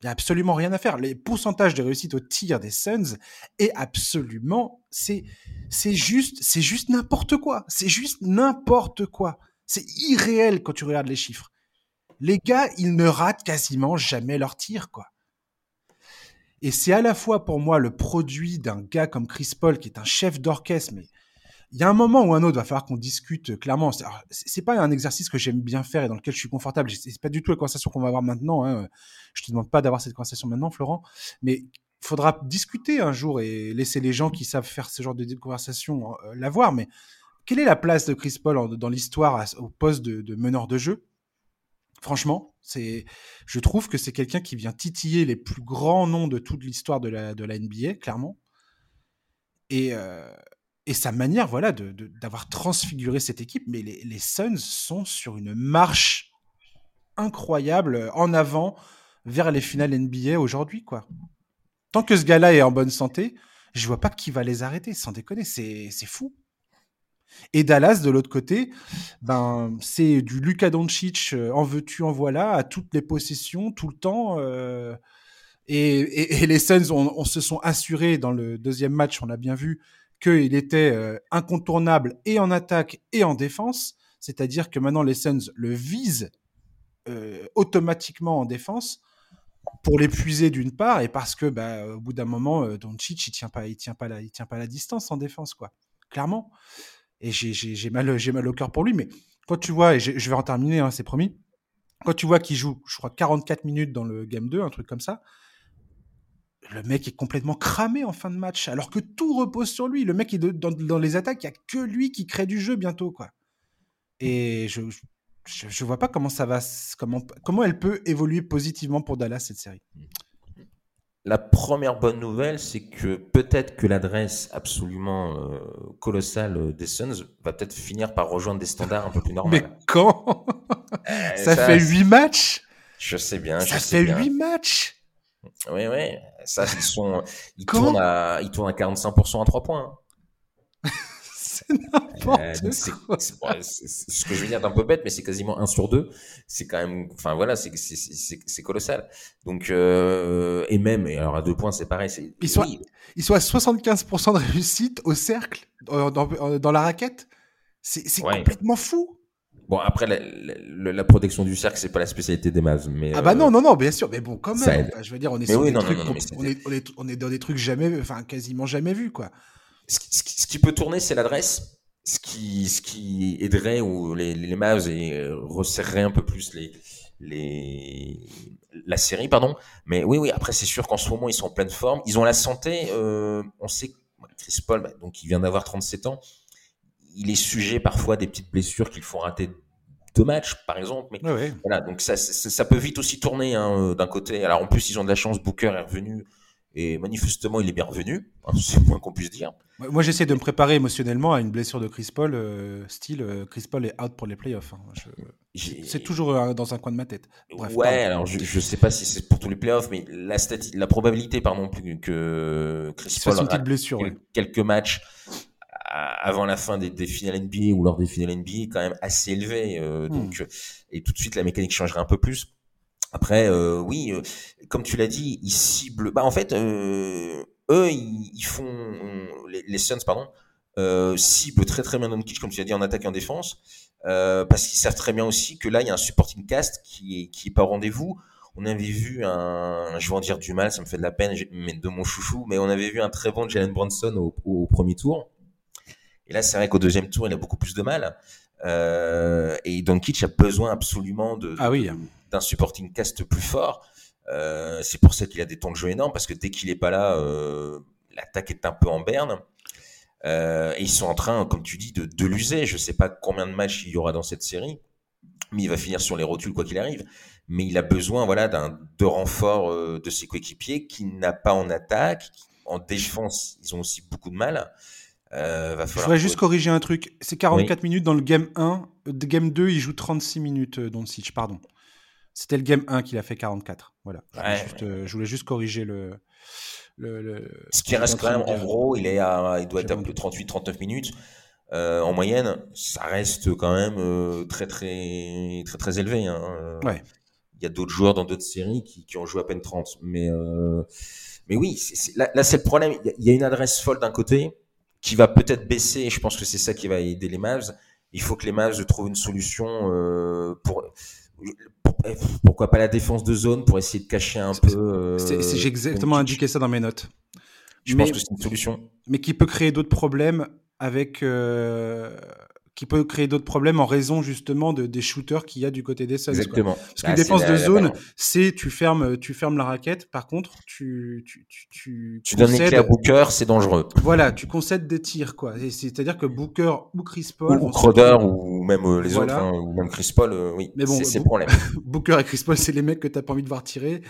Il n'y a absolument rien à faire. Les pourcentages de réussite au tir des Suns est absolument. C'est c'est juste, c'est juste n'importe quoi. C'est juste n'importe quoi. C'est irréel quand tu regardes les chiffres. Les gars, ils ne ratent quasiment jamais leur tir, quoi. Et c'est à la fois pour moi le produit d'un gars comme Chris Paul, qui est un chef d'orchestre, mais il y a un moment ou un autre, il va falloir qu'on discute clairement. C'est pas un exercice que j'aime bien faire et dans lequel je suis confortable. C'est pas du tout la conversation qu'on va avoir maintenant. Hein. Je te demande pas d'avoir cette conversation maintenant, Florent, mais il faudra discuter un jour et laisser les gens qui savent faire ce genre de conversation euh, la voir. Mais quelle est la place de Chris Paul dans l'histoire au poste de, meneur de jeu? Franchement, c'est, je trouve que c'est quelqu'un qui vient titiller les plus grands noms de toute l'histoire de la, NBA, clairement. Et, euh, et sa manière, voilà, d'avoir transfiguré cette équipe. Mais les, Suns sont sur une marche incroyable en avant vers les finales NBA aujourd'hui, quoi. Tant que ce gars-là est en bonne santé, je vois pas qui va les arrêter, sans déconner, c'est fou. Et Dallas, de l'autre côté, ben, c'est du Luka Doncic, euh, en veux-tu, en voilà, à toutes les possessions, tout le temps. Euh, et, les Suns, on, se sont assurés dans le deuxième match, on a bien vu, qu'il était euh, incontournable et en attaque et en défense. C'est-à-dire que maintenant, les Suns le visent automatiquement en défense pour l'épuiser d'une part et parce que bah, au bout d'un moment, Doncic il tient pas, tient pas la, tient pas la distance en défense quoi, clairement. Et j'ai mal, au cœur pour lui. Mais quand tu vois, et je vais en terminer, hein, c'est promis. Quand tu vois qu'il joue, je crois 44 minutes dans le game 2, un truc comme ça, le mec est complètement cramé en fin de match, alors que tout repose sur lui. Le mec est dans, les attaques, il n'y a que lui qui crée du jeu bientôt, quoi. Et je, je, vois pas comment ça va, comment, comment elle peut évoluer positivement pour Dallas cette série. La première bonne nouvelle, c'est que peut-être que l'adresse absolument euh, colossale des Suns va peut-être finir par rejoindre des standards un peu plus normaux. Mais quand? Euh, ça, fait huit matchs? Je sais bien. Ça fait huit matchs? Oui, oui. Ça, ils sont, ils tournent à, ils tournent à 45% à 3 points. C'est n'importe euh, quoi. C'est ce que je veux dire d'un peu bête, mais c'est quasiment 1 sur 2. C'est quand même, enfin voilà, c'est colossal. Donc, euh, et même, et alors à 2 points, c'est pareil. Ils sont, ils sont à 75% de réussite au cercle, dans, dans, dans la raquette. C'est complètement fou. Bon, après, la, protection du cercle, c'est pas la spécialité des Mavs. Mais, ah bah non, euh, non, non, bien sûr. Mais bon, quand même, je veux dire, on est sur des trucs, on, est, on, est, dans des trucs jamais, enfin, quasiment jamais vus, quoi. Ce qui, ce qui peut tourner, c'est l'adresse. Ce qui, ce qui aiderait ou les, les Mavs et euh, resserrerait un peu plus les, les, la série, pardon. Mais oui, oui, après, c'est sûr qu'en ce moment, ils sont en pleine forme. Ils ont la santé. Euh, on sait que Chris Paul, bah, donc, il vient d'avoir 37 ans il est sujet parfois à des petites blessures qu'il font rater deux matchs, par exemple. Mais voilà, donc ça, ça, peut vite aussi tourner hein, euh, d'un côté. Alors en plus, ils ont de la chance, Booker est revenu. Et manifestement, il est bien revenu, hein, c'est moins qu'on puisse dire. Moi, j'essaie de me préparer émotionnellement à une blessure de Chris Paul, euh, style euh, Chris Paul est out pour les playoffs. Hein. C'est toujours dans un coin de ma tête. ouais, alors je, ne sais pas si c'est pour tous les playoffs, mais la, la probabilité, pardon, que Chris Paul rate blessure, quelques matchs avant la fin des, des, finales NBA ou lors des finales NBA quand même assez élevé. Euh, hmm. Donc, et tout de suite, la mécanique changerait un peu plus. Après, euh, oui, euh, comme tu l'as dit, ils ciblent. Bah, en fait, eux, ils, font les, Suns, pardon, ciblent très très bien Doncic, comme tu l'as dit, en attaque et en défense, parce qu'ils savent très bien aussi que là, il y a un supporting cast qui est qui est pas au rendez-vous. On avait vu un, je vais en dire du mal, ça me fait de la peine, mais de mon chouchou, mais on avait vu un très bon Jalen Brunson au premier tour. Et là, c'est vrai qu'au deuxième tour, il a beaucoup plus de mal. Euh, et Doncic a besoin absolument de, ah oui. d'un supporting cast plus fort. Euh, c'est pour ça qu'il a des temps de jeu énormes parce que dès qu'il est pas là, euh, l'attaque est un peu en berne. Euh, et ils sont en train, comme tu dis, de, de l'user. Je sais pas combien de matchs il y aura dans cette série, mais il va finir sur les rotules quoi qu'il arrive. Mais il a besoin, voilà, d'un de renfort de ses coéquipiers qui n'a pas en attaque, en défense, ils ont aussi beaucoup de mal. Euh, Je voudrais juste corriger un truc. C'est 44 minutes dans le game 1. De game 2, il joue 36 minutes, euh, Doncic, pardon. C'était le game 1 qu'il a fait 44. Voilà. Euh, je, voulais juste corriger le. le, Ce qui reste quand même, en gros, il, est à, il doit être à peu 38-39 minutes. en moyenne, ça reste quand même très, très, très, très élevé. Hein. Ouais. Il y a d'autres joueurs dans d'autres séries qui, qui, ont joué à peine 30. Mais, mais oui, là, là c'est le problème. Il y a une adresse folle d'un côté qui va peut-être baisser. Et je pense que c'est ça qui va aider les Mavs. Il faut que les Mavs trouvent une solution euh, pour. pourquoi pas la défense de zone pour essayer de cacher un peu. J'ai exactement indiqué ça dans mes notes. Je pense que c'est une solution. Mais qui peut créer d'autres problèmes avec qui peut créer d'autres problèmes en raison justement de, des shooters qu'il y a du côté des Suns. Exactement. Parce qu'une bah, défense de zone, c'est tu fermes, tu fermes la raquette. Par contre, tu tu tu tu, tu donnes les clés à Booker, c'est dangereux. Voilà, tu concèdes des tirs quoi. C'est-à-dire que Booker ou Chris Paul ou, Crowder ou même euh, les autres, hein, ou même Chris Paul, euh, oui. Mais bon, c'est problème. Booker et Chris Paul, c'est les mecs que t'as pas envie de voir tirer.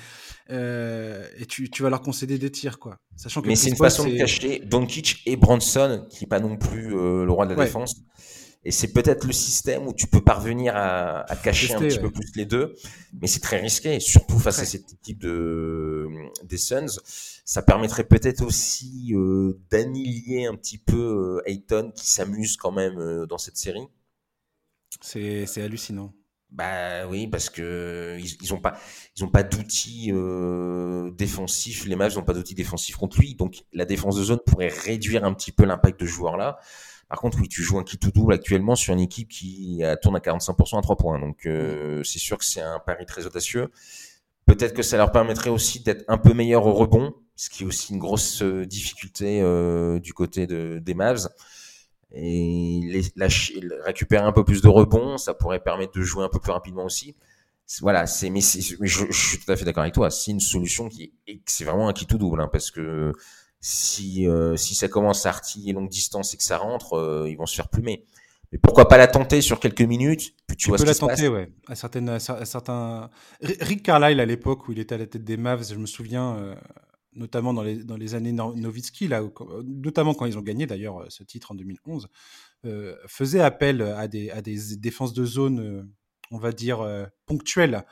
Euh, et tu, tu vas leur concéder des tirs quoi. Sachant que mais c'est une façon de cacher Doncic et Bronson, qui est pas non plus euh, le roi de la défense. Et c'est peut-être le système où tu peux parvenir à, à cacher un petit peu plus les deux, mais c'est très risqué, surtout face à cette équipe de, des Suns. Ça permettrait peut-être aussi euh, d'annihiler un petit peu euh, Ayton qui s'amuse quand même euh, dans cette série. C'est hallucinant. Bah oui, parce que ils, ils ont pas, ils ont pas d'outils euh, défensifs. Les Mavs n'ont pas d'outils défensifs contre lui, donc la défense de zone pourrait réduire un petit peu l'impact de ce joueur-là. Par contre, oui, tu joues un qui tout double actuellement sur une équipe qui tourne à 45% à 3 points. Donc, euh, c'est sûr que c'est un pari très audacieux. Peut-être que ça leur permettrait aussi d'être un peu meilleur au rebond, ce qui est aussi une grosse euh, difficulté euh, du côté de, des Mavs. Et les, récupérer un peu plus de rebond, ça pourrait permettre de jouer un peu plus rapidement aussi. Voilà, c'est mais, je, suis tout à fait d'accord avec toi. C'est une solution qui c'est vraiment un qui tout double, hein, parce que si, euh, si ça commence à artiller longue distance et que ça rentre, euh, ils vont se faire plumer. Mais pourquoi pas la tenter sur quelques minutes puis tu, vois peux la tenter, ouais. À, certaines, à, certains... Rick Carlisle, à l'époque où il était à la tête des Mavs, je me souviens, euh, notamment dans les, dans les années Nowitzki, là, notamment quand ils ont gagné d'ailleurs ce titre en 2011, faisait appel à des, à des défenses de zone, on va dire, ponctuelles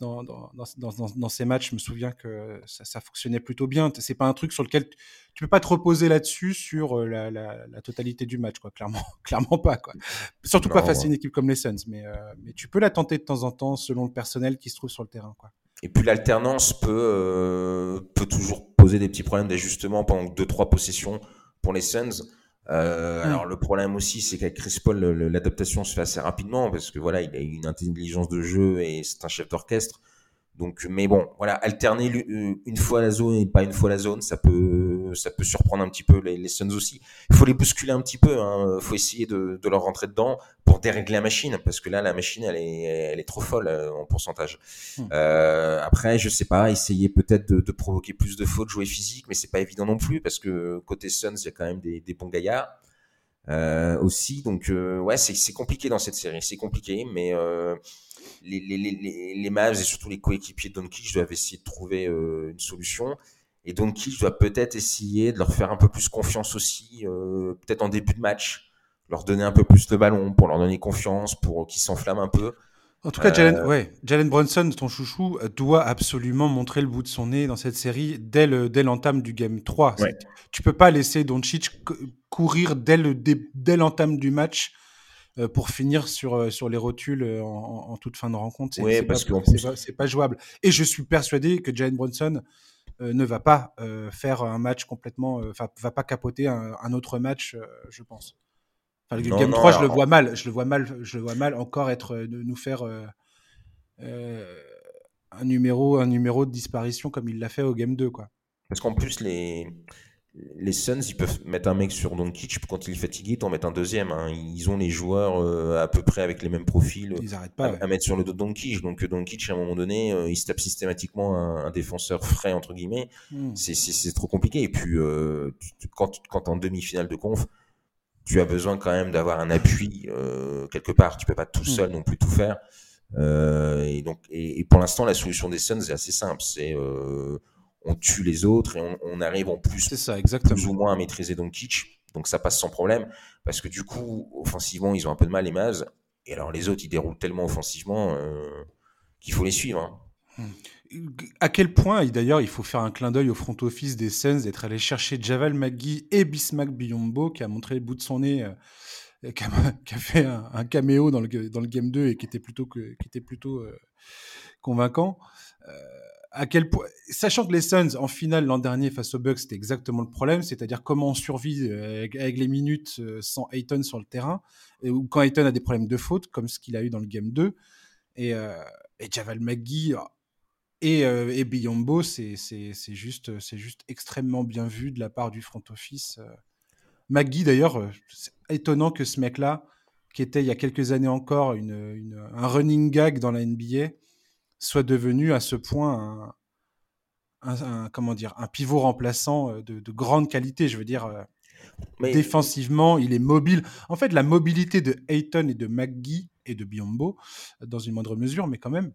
dans, dans, dans, dans, ces matchs, je me souviens que ça, ça fonctionnait plutôt bien. C'est pas un truc sur lequel tu peux pas te reposer là-dessus sur euh, la, la, la, totalité du match, quoi. Clairement, clairement pas, quoi. Surtout pas face à une équipe comme les Suns, mais, euh, mais tu peux la tenter de temps en temps selon le personnel qui se trouve sur le terrain, quoi. Et puis l'alternance peut, euh, peut toujours poser des petits problèmes d'ajustement pendant deux trois possessions pour les Suns. Euh, Alors le problème aussi, c'est qu'avec Chris Paul, l'adaptation se fait assez rapidement parce que voilà, il a une intelligence de jeu et c'est un chef d'orchestre. Donc, mais bon, voilà, alterner euh, une fois la zone et pas une fois la zone, ça peut, ça peut surprendre un petit peu les, les Suns aussi. Il faut les bousculer un petit peu. Hein. Il faut essayer de, de, leur rentrer dedans pour dérégler la machine, parce que là, la machine, elle est, elle est trop folle euh, en pourcentage. Hmm. Euh, après, je sais pas, essayer peut-être de, de, provoquer plus de fautes, jouer physique, mais c'est pas évident non plus, parce que côté Suns, il y a quand même des, des bons gaillards. Euh, aussi, donc ouais, c'est compliqué dans cette série, c'est compliqué, mais les, les, les, les Mavs et surtout les coéquipiers de Doncic doivent essayer de trouver euh, une solution. Et Doncic doit peut-être essayer de leur faire un peu plus confiance aussi, euh, peut-être en début de match, leur donner un peu plus de ballon pour leur donner confiance, pour qu'ils s'enflamment un peu. En tout cas, Jalen, euh, ouais, Jalen Brunson, ton chouchou, doit absolument montrer le bout de son nez dans cette série dès l'entame du game 3. Ouais. Tu peux pas laisser Doncic courir dès l'entame dès du match euh, pour finir sur, sur les rotules en, en toute fin de rencontre. C'est parce pas, c'est pas, jouable. Et je suis persuadé que Jalen Brunson ne va pas faire un match complètement, enfin, va pas capoter un, un autre match, je pense. Enfin, le non, Game non, 3, alors... je le vois mal. Je le vois mal, je le vois mal encore être, nous faire un, numéro, un numéro de disparition comme il l'a fait au Game 2, quoi. Parce qu'en plus, les, les Suns, ils peuvent mettre un mec sur Doncic quand il est fatigué, t'en mettre un deuxième. Hein. Ils ont les joueurs euh, à peu près avec les mêmes profils ils pas, à, ouais. à, mettre sur le dos de Doncic. Donc Doncic, à un moment donné, euh, il se tape systématiquement un, un défenseur frais entre guillemets. Mm. C'est trop compliqué. Et puis euh, tu, quand, quand en demi-finale de conf, tu as besoin quand même d'avoir un appui euh, quelque part. Tu peux pas tout hmm. seul mm. non plus tout faire. Euh, et donc, et, et pour l'instant, la solution des Suns est assez simple. C'est on tue les autres et on, on arrive en plus, ça, exactement. plus ou moins à maîtriser Doncic. Donc ça passe sans problème parce que du coup, offensivement, ils ont un peu de mal les Mavs. Et alors les autres, ils déroulent tellement offensivement euh, qu'il faut les suivre. Hein. À quel point, et d'ailleurs, il faut faire un clin d'œil au front office des Suns d'être allé chercher Javal McGee et Bismack Biombo qui a montré le bout de son nez, euh, qui, a, qui, a, fait un, un, caméo dans le, dans le Game 2 et qui était plutôt, que, qui était plutôt euh, convaincant. Euh, à quel point, sachant que les Suns en finale l'an dernier face aux Bucks, c'était exactement le problème, c'est-à-dire comment on survit euh, avec, les minutes euh, sans Ayton sur le terrain, ou quand Ayton a des problèmes de faute, comme ce qu'il a eu dans le game 2. Et, et Javal McGee et, et Biombo, c'est juste, juste extrêmement bien vu de la part du front office. McGee, d'ailleurs, c'est étonnant que ce mec-là, qui était il y a quelques années encore un running gag dans la NBA, soit devenu à ce point un, comment dire, un pivot remplaçant de, de, grande qualité. Je veux dire, défensivement, il est mobile. En fait, la mobilité de Ayton et de McGee et de Biombo, dans une moindre mesure, mais quand même,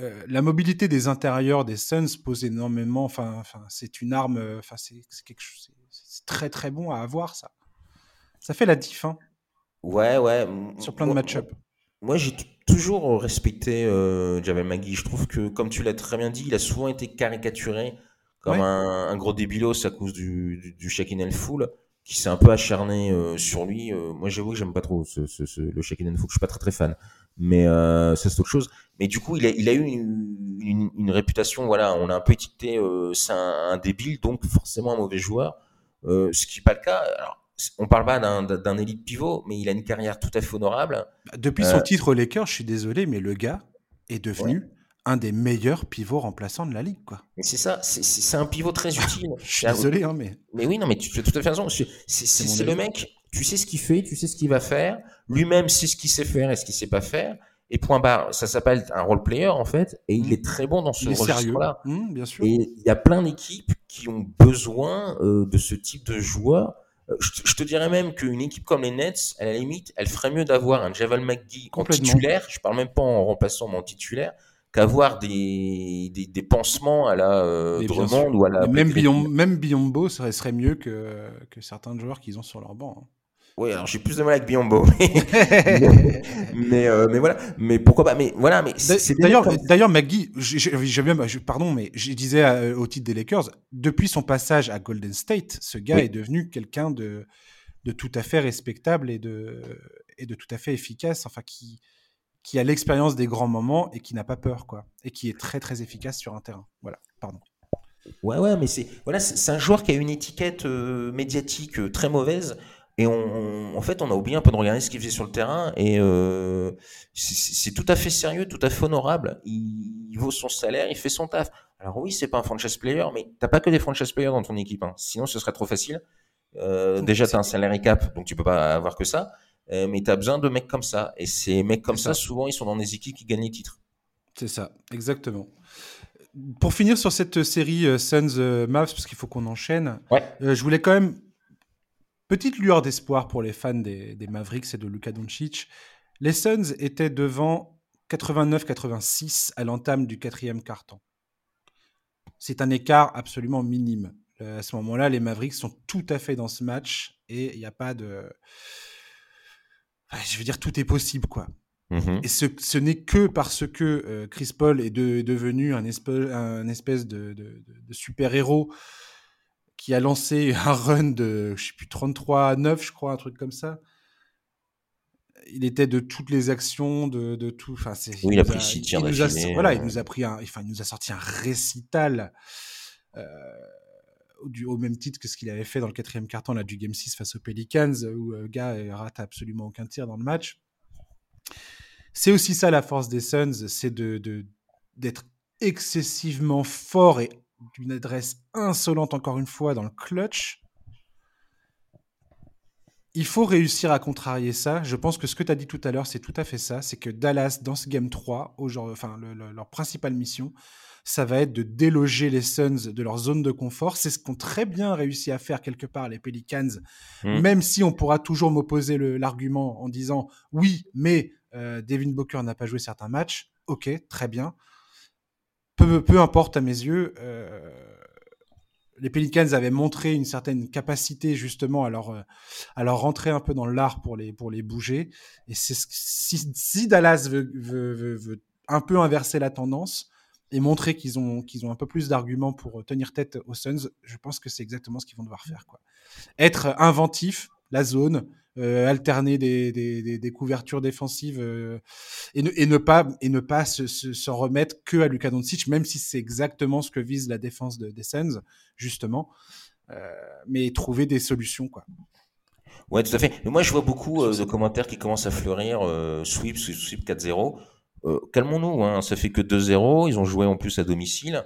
euh, la mobilité des intérieurs des Suns pose énormément. Enfin, enfin c'est une arme. Enfin, c'est quelque chose. C'est très très bon à avoir ça. Ça fait la diff. Hein, ouais, ouais. Sur plein de match-up. Moi, j'ai toujours respecté euh, Javel McGee. Je trouve que, comme tu l'as très bien dit, il a souvent été caricaturé comme un, gros débilos à cause du, du, du qui s'est un peu acharné euh, sur lui. Euh, moi, j'avoue que j'aime pas trop ce, ce, ce, le Shaquille O'Neal. Je suis pas très très fan, mais euh, ça c'est autre chose. Mais du coup, il a, il a eu une, une, une réputation. Voilà, on a un peu étiqueté, c'est un, un, débile, donc forcément un mauvais joueur. Ce qui n'est pas le cas. Alors, on parle pas d'un élite pivot, mais il a une carrière tout à fait honorable. Bah, depuis son titre Lakers, je suis désolé, mais le gars est devenu un des meilleurs pivots remplaçants de la ligue, quoi. C'est ça, c'est un pivot très utile. je suis désolé, hein, mais. Mais oui, non, mais tu as tout à fait raison. C'est le mec, tu sais ce qu'il fait, tu sais ce qu'il va faire. Lui-même sait ce qu'il sait faire et ce qu'il sait pas faire. Et point barre, ça s'appelle un role player en fait, et il mmh. est très bon dans ce registre-là. Mmh, bien sûr. Et il y a plein d'équipes qui ont besoin euh, de ce type de joueur. Je, te dirais même qu'une équipe comme les Nets, à la limite, elle ferait mieux d'avoir un Javal McGee en titulaire. Je parle même pas en remplaçant mon titulaire, qu'avoir des, des, des, pansements à la euh, Drummond ou à la. Même, même Biombo serait, serait mieux que, que certains joueurs qu'ils ont sur leur banc. Hein. Oui, alors j'ai plus de mal avec Biombo, mais euh, mais voilà, mais pourquoi pas, mais voilà, mais d'ailleurs comme... d'ailleurs McGee, j'ai bien, pardon, mais je disais euh, au titre des Lakers, depuis son passage à Golden State, ce gars oui. est devenu quelqu'un de de tout à fait respectable et de et de tout à fait efficace, enfin qui qui a l'expérience des grands moments et qui n'a pas peur, quoi, et qui est très très efficace sur un terrain. Voilà, pardon. Ouais, ouais, mais c'est voilà, c'est un joueur qui a une étiquette euh, médiatique euh, très mauvaise. Et on, en fait, on a oublié un peu de regarder ce qu'il faisait sur le terrain. Et euh, c'est tout à fait sérieux, tout à fait honorable. Il, il, vaut son salaire, il fait son taf. Alors oui, c'est pas un franchise player, mais t'as pas que des franchise players dans ton équipe. Hein. Sinon, ce serait trop facile. Euh, déjà, t'as un salaire cap, donc tu peux pas avoir que ça. Euh, mais tu as besoin de mecs comme ça. Et ces mecs comme ça, ça, souvent, ils sont dans des équipes qui gagnent les titres. C'est ça, exactement. Pour finir sur cette série euh, Suns euh, Mavs, parce qu'il faut qu'on enchaîne, ouais. je voulais quand même petite lueur d'espoir pour les fans des, des, Mavericks et de Luka Doncic. Les Suns étaient devant 89-86 à l'entame du quatrième carton. C'est un écart absolument minime. à ce moment-là, les Mavericks sont tout à fait dans ce match et il n'y a pas de je veux dire, tout est possible, quoi. Mmh. Et ce, ce n'est que parce que euh, Chris Paul est, de, est devenu un espèce, un espèce de, de, de super-héros qui a lancé un run de, je sais plus, 33 à 9, je crois, un truc comme ça. Il était de toutes les actions, de, de tout. Enfin, c'est, oui, il, il a pris six tirs Voilà, il nous a pris un, enfin, il nous a sorti un récital. Euh, du, au même titre que ce qu'il avait fait dans le quatrième carton là, du Game 6 face aux Pelicans, où le euh, gars rate absolument aucun tir dans le match. C'est aussi ça la force des Suns, c'est de, d'être excessivement fort et d'une adresse insolente encore une fois dans le clutch. Il faut réussir à contrarier ça. Je pense que ce que tu as dit tout à l'heure, c'est tout à fait ça. C'est que Dallas, dans ce Game 3, au genre, enfin, le, le, leur principale mission, ça va être de déloger les Suns de leur zone de confort. C'est ce qu'ont très bien réussi à faire quelque part les Pelicans, mmh. même si on pourra toujours m'opposer l'argument en disant oui, mais euh, Devin Booker n'a pas joué certains matchs. Ok, très bien. Peu, peu importe à mes yeux. Euh, les Pelicans avaient montré une certaine capacité justement à leur, à leur rentrer un peu dans l'art pour les, pour les bouger. Et c'est si, si Dallas veut, veut, veut, veut, un peu inverser la tendance, et montrer qu'ils ont, qu'ils ont un peu plus d'arguments pour tenir tête aux Suns, je pense que c'est exactement ce qu'ils vont devoir faire. Quoi. Être inventif, la zone, euh, alterner des, des, des, des, couvertures défensives euh, et, ne, et, ne, pas, et ne pas se, se, se remettre que à Luka Doncic, même si c'est exactement ce que vise la défense de, des Suns, justement. Euh, mais trouver des solutions, quoi. Ouais, tout à fait. Mais moi, je vois beaucoup euh, de commentaires qui commencent à fleurir, euh, sweep, sweep, sweep 4-0. calmons-nous, hein, ça fait que 2-0, ils ont joué en plus à domicile.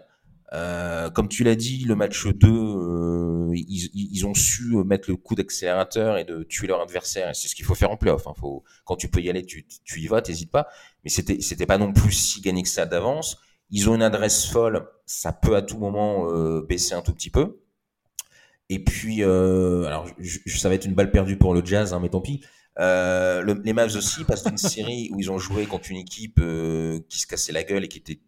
Euh, comme tu l'as dit, le match 2, euh, ils, ils, ont su mettre le coup d'accélérateur et de tuer leur adversaire. C'est ce qu'il faut faire en playoff. Hein. Faut, quand tu peux y aller, tu, tu y vas, t'hésites pas. Mais c'était, c'était pas non plus si gagné que ça d'avance. Ils ont une adresse folle, ça peut à tout moment euh, baisser un tout petit peu. Et puis, euh, alors, je, ça va être une balle perdue pour le Jazz, hein, mais tant pis. Euh, le, les Mavs aussi passent d'une série où ils ont joué contre une équipe qui se cassait la gueule et qui était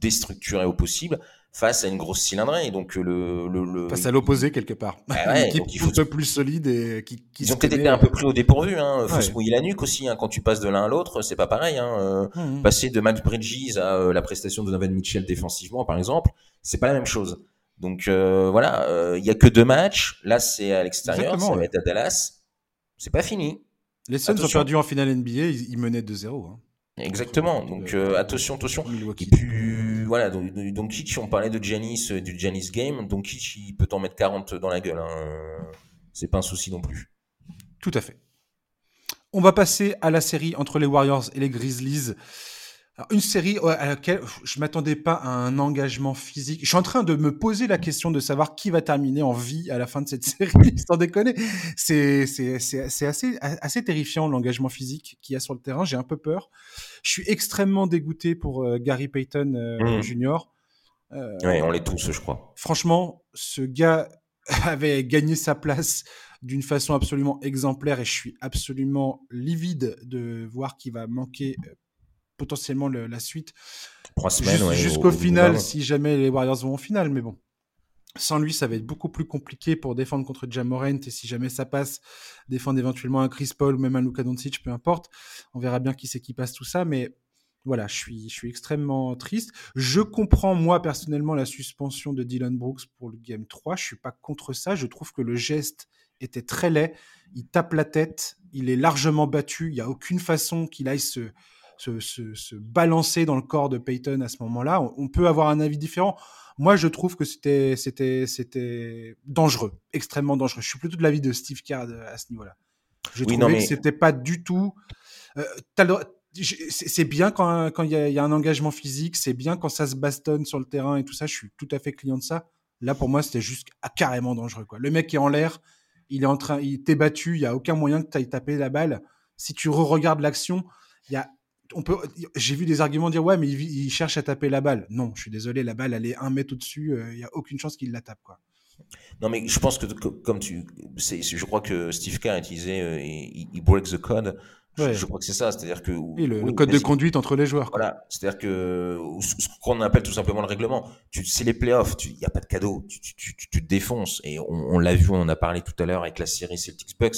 déstructurée au possible face à une grosse cylindrée. Donc le, le, le face à l'opposé quelque part. Ah une équipe il faut... un peu plus solide et qui, qui ils ont peut-être été un peu pris au dépourvu. Hein. Faut se mouiller la nuque aussi. Hein. Quand tu passes de l'un à l'autre, c'est pas pareil. Hein. Euh, mmh, mmh. Passer de Matt Bridges à euh, la prestation de Donovan Mitchell défensivement, par exemple, c'est pas la même chose. Donc euh, voilà, euh, il y a que deux matchs. Là, c'est à l'extérieur, ça va être à Dallas. C'est pas fini. Les Suns ont perdu en finale NBA, ils, ils menaient 2-0. Hein. Exactement. Donc euh, attention, attention. Et puis voilà, on parlait de Janis, euh, du Janis Game. Donc Kitsch, il peut t'en mettre 40 dans la gueule. Hein. C'est pas un souci non plus. Tout à fait. On va passer à la série entre les Warriors et les Grizzlies une série à laquelle je m'attendais pas à un engagement physique. Je suis en train de me poser la question de savoir qui va terminer en vie à la fin de cette série, sans déconner. C'est, c'est, c'est, assez, assez terrifiant l'engagement physique qu'il y a sur le terrain. J'ai un peu peur. Je suis extrêmement dégoûté pour euh, Gary Payton euh, mmh. Jr. Euh, oui, on l'est tous, je crois. Franchement, ce gars avait gagné sa place d'une façon absolument exemplaire et je suis absolument livide de voir qu'il va manquer potentiellement la suite. Trois semaines, Jusqu'au final, si jamais les Warriors vont en finale, mais bon. Sans lui, ça va être beaucoup plus compliqué pour défendre contre Jamorant et si jamais ça passe, défendre éventuellement un Chris Paul ou même un Luka Doncic, peu importe. On verra bien qui c'est qui passe tout ça, mais voilà, je suis, je suis extrêmement triste. Je comprends, moi, personnellement, la suspension de Dylan Brooks pour le Game 3. Je suis pas contre ça. Je trouve que le geste était très laid. Il tape la tête. Il est largement battu. Il n'y a aucune façon qu'il aille se, se, balancer dans le corps de Peyton à ce moment-là. On, peut avoir un avis différent. Moi, je trouve que c'était, c'était, c'était dangereux, extrêmement dangereux. Je suis plutôt de l'avis de Steve Kerr à ce niveau-là. J'ai trouvé que c'était pas du tout. Euh, c'est bien quand il y, y, a un engagement physique, c'est bien quand ça se bastonne sur le terrain et tout ça. Je suis tout à fait client de ça. Là, pour moi, c'était juste carrément dangereux. Quoi. Le mec est en l'air, il est en train, il t'est battu, il y a aucun moyen que tu ailles taper la balle. Si tu re-regardes l'action, il y a on peut, j'ai vu des arguments dire ouais, mais il, cherche à taper la balle. Non, je suis désolé, la balle elle est un mètre au-dessus, euh, il n'y a aucune chance qu'il la tape quoi. Non, mais je pense que, comme tu, je crois que Steve Kerr utilisait, euh, il, break the code. Je, crois que c'est ça, c'est-à-dire que le, code de conduite entre les joueurs. Voilà, c'est-à-dire que ce qu'on appelle tout simplement le règlement. C'est les playoffs, il n'y a pas de cadeau, tu, tu, tu, te défonces et on, l'a vu, on en a parlé tout à l'heure avec la série Celtics Bucks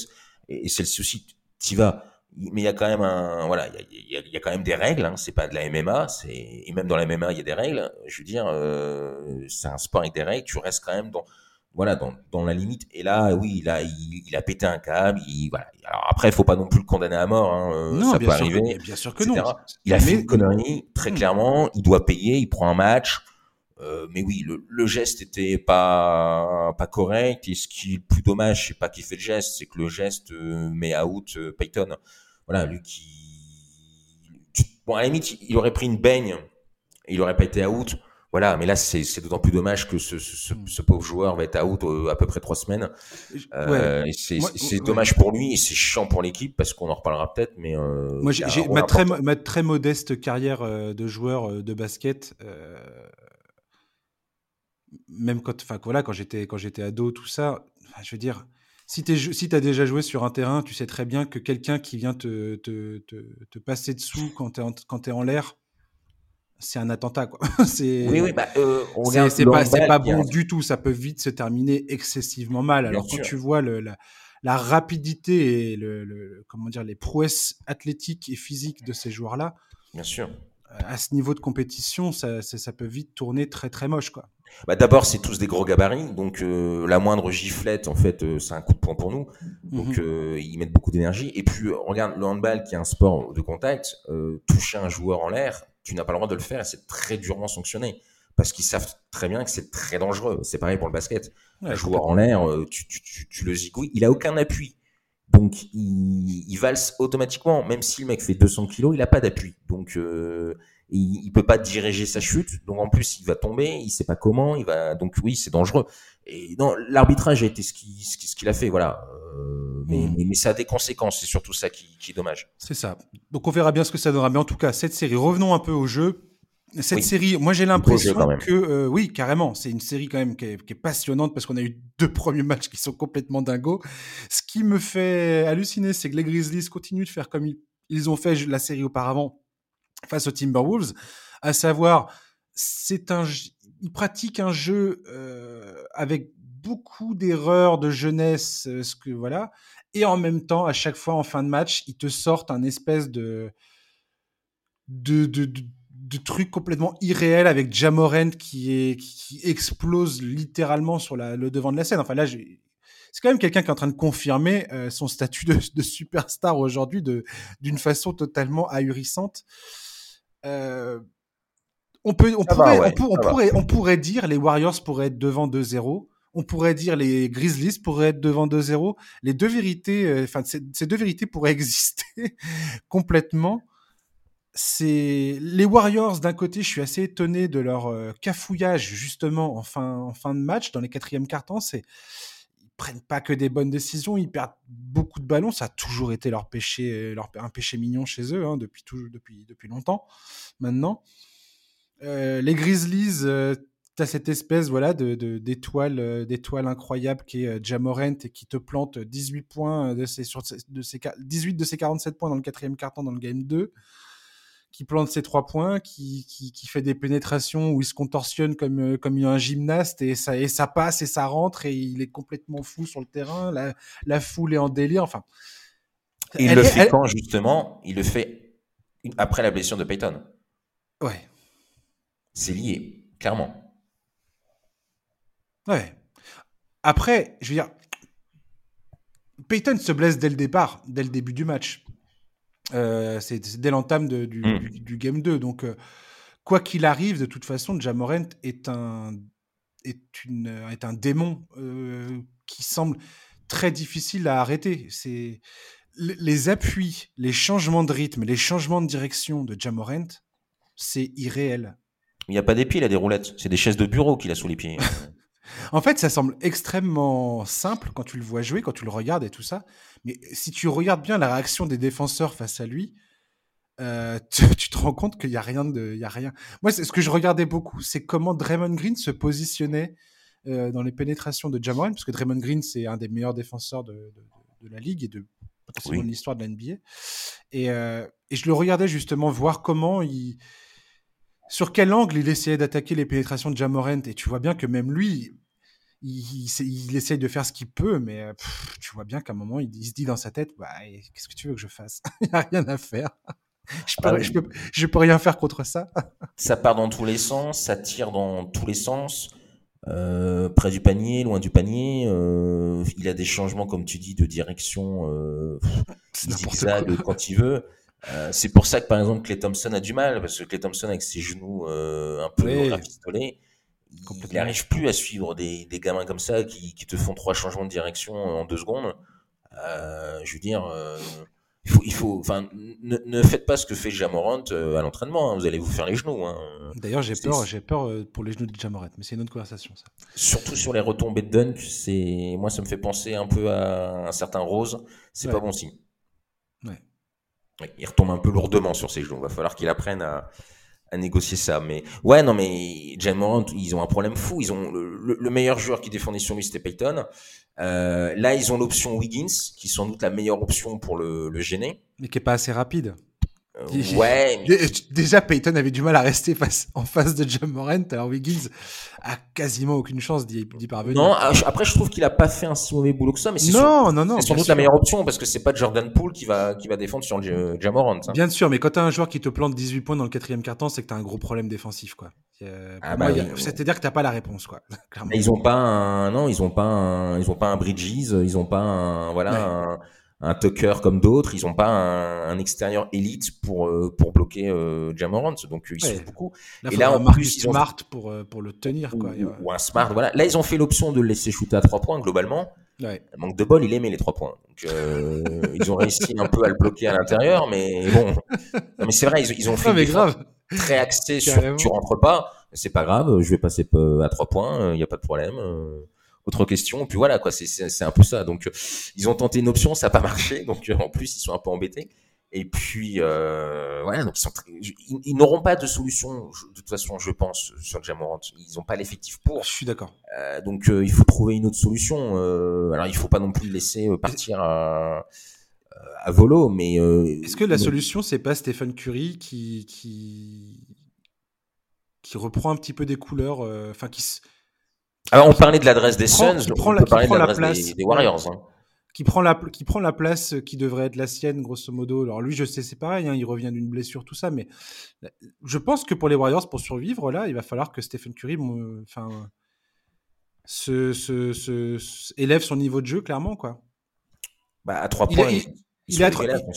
et, et c'est le souci. Tu vas mais il y a quand même un voilà il y a, y a, quand même des règles hein, c'est pas de la MMA c'est et même dans la MMA il y a des règles. Je veux dire euh, c'est un sport avec des règles tu restes quand même dans voilà dans, dans la limite. Et là oui il a il, a pété un câble il voilà. Alors après il faut pas non plus le condamner à mort hein, euh, non, ça peut arriver bien sûr que non. Il a fait une connerie très hmm. clairement il doit payer il prend un match euh, mais oui, le, le, geste était pas pas correct. Et ce qui est le plus dommage, c'est pas qu'il fait le geste, c'est que le geste euh, met out euh, Payton. Voilà, lui qui bon à la limite, il aurait pris une baigne, il aurait pas été out. Voilà, mais là c'est d'autant plus dommage que ce, ce, ce, pauvre joueur va être out à peu près trois semaines. Euh, c'est dommage pour lui et c'est chiant pour l'équipe parce qu'on en reparlera peut-être. Mais moi j'ai ma très ma très modeste carrière de joueur de basket même quand, enfin voilà, quand j'étais quand j'étais ado, tout ça, je veux dire, si tu si as déjà joué sur un terrain, tu sais très bien que quelqu'un qui vient te, te, te, passer dessous quand tu es en, quand es en l'air, c'est un attentat quoi. c'est oui, oui, bah, euh, c'est pas, pas bon du tout. Ça peut vite se terminer excessivement mal. Alors quand tu vois le, la, la, rapidité et le, le, comment dire les prouesses athlétiques et physiques de ces joueurs là, bien sûr à ce niveau de compétition, ça, ça, peut vite tourner très très moche, quoi. Bah D'abord, c'est tous des gros gabarits, donc euh, la moindre giflette, en fait, euh, c'est un coup de poing pour nous. Donc, mhm. euh, ils mettent beaucoup d'énergie. Et puis, regarde, le handball, qui est un sport de contact, toucher un joueur en l'air, tu n'as pas le droit de le faire, et c'est très durement sanctionné. Parce qu'ils savent très bien que c'est très dangereux. C'est pareil pour le basket. un joueur en l'air, tu, tu, tu, tu, le zigouilles, il a aucun appui. Donc, il, il, valse automatiquement, même si le mec fait 200 kilos, il n'a pas d'appui. Donc, euh, il, il peut pas diriger sa chute. Donc, en plus, il va tomber, il sait pas comment, il va. Donc, oui, c'est dangereux. Et non, l'arbitrage a été ce qu'il ce qu'il a fait, voilà. Euh, mais, mmh. mais, mais, ça a des conséquences, c'est surtout ça qui, qui est dommage. C'est ça. Donc, on verra bien ce que ça donnera. Mais en tout cas, cette série, revenons un peu au jeu. Cette série, moi j'ai l'impression que euh, oui, carrément, c'est une série quand même qui est, qui est passionnante parce qu'on a eu deux premiers matchs qui sont complètement dingos. Ce qui me fait halluciner, c'est que les Grizzlies continuent de faire comme ils, ils, ont fait la série auparavant face aux Timberwolves, à savoir, c'est un, ils pratiquent un jeu euh, avec beaucoup d'erreurs de jeunesse, euh, ce que voilà, et en même temps, à chaque fois en fin de match, ils te sortent un espèce de de, de, de de trucs complètement irréels avec Jamorent qui, est, qui explose littéralement sur la, le devant de la scène. Enfin là, c'est quand même quelqu'un qui est en train de confirmer euh, son statut de, de superstar aujourd'hui d'une façon totalement ahurissante. Euh, on, peut, on, pourrait, va, ouais, on, on pourrait, on pourrait dire les Warriors pourraient être devant 2-0. On pourrait dire les Grizzlies pourraient être devant 2-0. Les deux vérités, euh, enfin, ces, ces, deux vérités pourraient exister complètement c'est les Warriors d'un côté, je suis assez étonné de leur euh, cafouillage justement en fin, en fin de match dans les quatrièmes cartons. C'est ils prennent pas que des bonnes décisions, ils perdent beaucoup de ballons. Ça a toujours été leur péché, leur un péché mignon chez eux hein, depuis depuis depuis longtemps. Maintenant, euh, les Grizzlies, euh, tu as cette espèce voilà de d'étoile euh, incroyable qui est euh, Jamorent et qui te plante 18 points de ses, sur, de ses 18 de ses 47 points dans le quatrième carton dans le game 2 qui plante ses trois points, qui, qui, qui, fait des pénétrations où il se contorsionne comme, euh, comme un gymnaste et ça, et ça passe et ça rentre et il est complètement fou sur le terrain. La, la foule est en délire. Enfin, et il le fait elle... quand justement Il le fait après la blessure de Payton. Ouais. C'est lié, clairement. Ouais. Après, je veux dire, Payton se blesse dès le départ, dès le début du match. Euh, c'est dès l'entame du, mmh. du, du, game 2. Donc, euh, quoi qu'il arrive, de toute façon, Jamorent est un, est une, est un démon euh, qui semble très difficile à arrêter. C'est les appuis, les changements de rythme, les changements de direction de Jamorent, c'est irréel. Il n'y a pas d'épis, il a des roulettes. C'est des chaises de bureau qu'il a sous les pieds. En fait, ça semble extrêmement simple quand tu le vois jouer, quand tu le regardes et tout ça. Mais si tu regardes bien la réaction des défenseurs face à lui, euh, tu, tu, te rends compte qu'il n'y a rien de, il y a rien. Moi, ce que je regardais beaucoup, c'est comment Draymond Green se positionnait euh, dans les pénétrations de Jamoran, parce que Draymond Green, c'est un des meilleurs défenseurs de, de, de la ligue et de oui. l'histoire de la NBA. Et, euh, et, je le regardais justement voir comment il, sur quel angle il essayait d'attaquer les pénétrations de Jamorant. Et tu vois bien que même lui, il, il, il essaye de faire ce qu'il peut, mais pff, tu vois bien qu'à un moment, il, il, se dit dans sa tête, bah, qu'est-ce que tu veux que je fasse? Il n'y a rien à faire. Je peux, ah oui. je, peux, je peux rien faire contre ça. ça part dans tous les sens, ça tire dans tous les sens. Euh, près du panier, loin du panier, euh, il a des changements, comme tu dis, de direction, euh, zigzag quand il veut. Euh, c'est pour ça que par exemple Clay Thompson a du mal parce que Clay Thompson avec ses genoux euh, un peu oui. rafistolés, il n'arrive plus à suivre des, des, gamins comme ça qui, qui, te font trois changements de direction en deux secondes. Euh, je veux dire, euh, il faut, il faut, enfin, ne, ne, faites pas ce que fait Jamorant euh, à l'entraînement. Hein, vous allez vous faire les genoux. Hein. D'ailleurs, j'ai peur, j'ai peur pour les genoux de Jamorant, mais c'est une autre conversation ça. Surtout sur les retombées de dunk, c'est, moi, ça me fait penser un peu à un certain Rose. C'est ouais. pas bon signe. Il retombe un peu lourdement sur ses genoux. Il va falloir qu'il apprenne à, négocier ça. Mais ouais, non, mais Jalen Morant, ils ont un problème fou. Ils ont le, le meilleur joueur qui défendait sur lui, c'était Payton. Euh, là, ils ont l'option Wiggins, qui est sans doute la meilleure option pour le, le gêner. Mais qui est pas assez rapide. Euh, ouais. Mais... Déjà, Payton avait du mal à rester face, en face de John Morant, alors Wiggins a quasiment aucune chance d'y parvenir. Non, après, je trouve qu'il a pas fait un si mauvais boulot que ça, mais c'est non, non, non, sans doute sûr. la meilleure option parce que c'est pas Jordan Poole qui va, qui va défendre sur Jamorant. Hein. Bien sûr, mais quand t'as un joueur qui te plante 18 points dans le quatrième carton, c'est que t'as un gros problème défensif, quoi. Euh, ah bah, C'est-à-dire que t'as pas la réponse, quoi. Ils ont pas un, non, ils ont pas un, ils ont pas un Bridges, ils ont pas un, voilà, ouais. un, un Tucker comme d'autres, ils n'ont pas un, un, extérieur élite pour euh, pour bloquer euh, Jamorant, donc ils ouais. sont beaucoup. Là, et là en plus ils Smart ont... pour euh, pour le tenir quoi. Ou, ou, un Smart, voilà. Là ils ont fait l'option de le laisser shooter à trois points globalement. Manque de bol, il aimait les trois points. Euh, ils ont réussi un peu à le bloquer à l'intérieur, mais bon. mais c'est vrai, ils, ont fait mais grave. très axé sur tu rentres pas, c'est pas grave, je vais passer à trois points, il n'y a pas de problème. Autre question, puis voilà quoi, c'est un peu ça. Donc ils ont tenté une option, ça n'a pas marché, donc en plus ils sont un peu embêtés. Et puis, euh, voilà, donc ils, ils, n'auront pas de solution, de toute façon, je pense, sur Jamorant. Ils n'ont pas l'effectif pour. Je suis d'accord. Euh, donc, euh, il faut trouver une autre solution. Euh, alors, il faut pas non plus le laisser euh, partir à, à volo, mais. Est-ce que la solution, c'est pas Stephen Curry qui, qui, qui reprend un petit peu des couleurs, enfin, qui. Alors, on parlait de l'adresse des Suns, on peut parler de l'adresse des, des, Warriors. Hein qui prend la qui prend la place qui devrait être la sienne grosso modo. Alors lui, je sais, c'est pareil, hein, il revient d'une blessure, tout ça, mais je pense que pour les Warriors, pour survivre là, il va falloir que Stephen Curry, enfin, se, se, élève son niveau de jeu clairement quoi. Bah, à 3 points. Il, il, est à,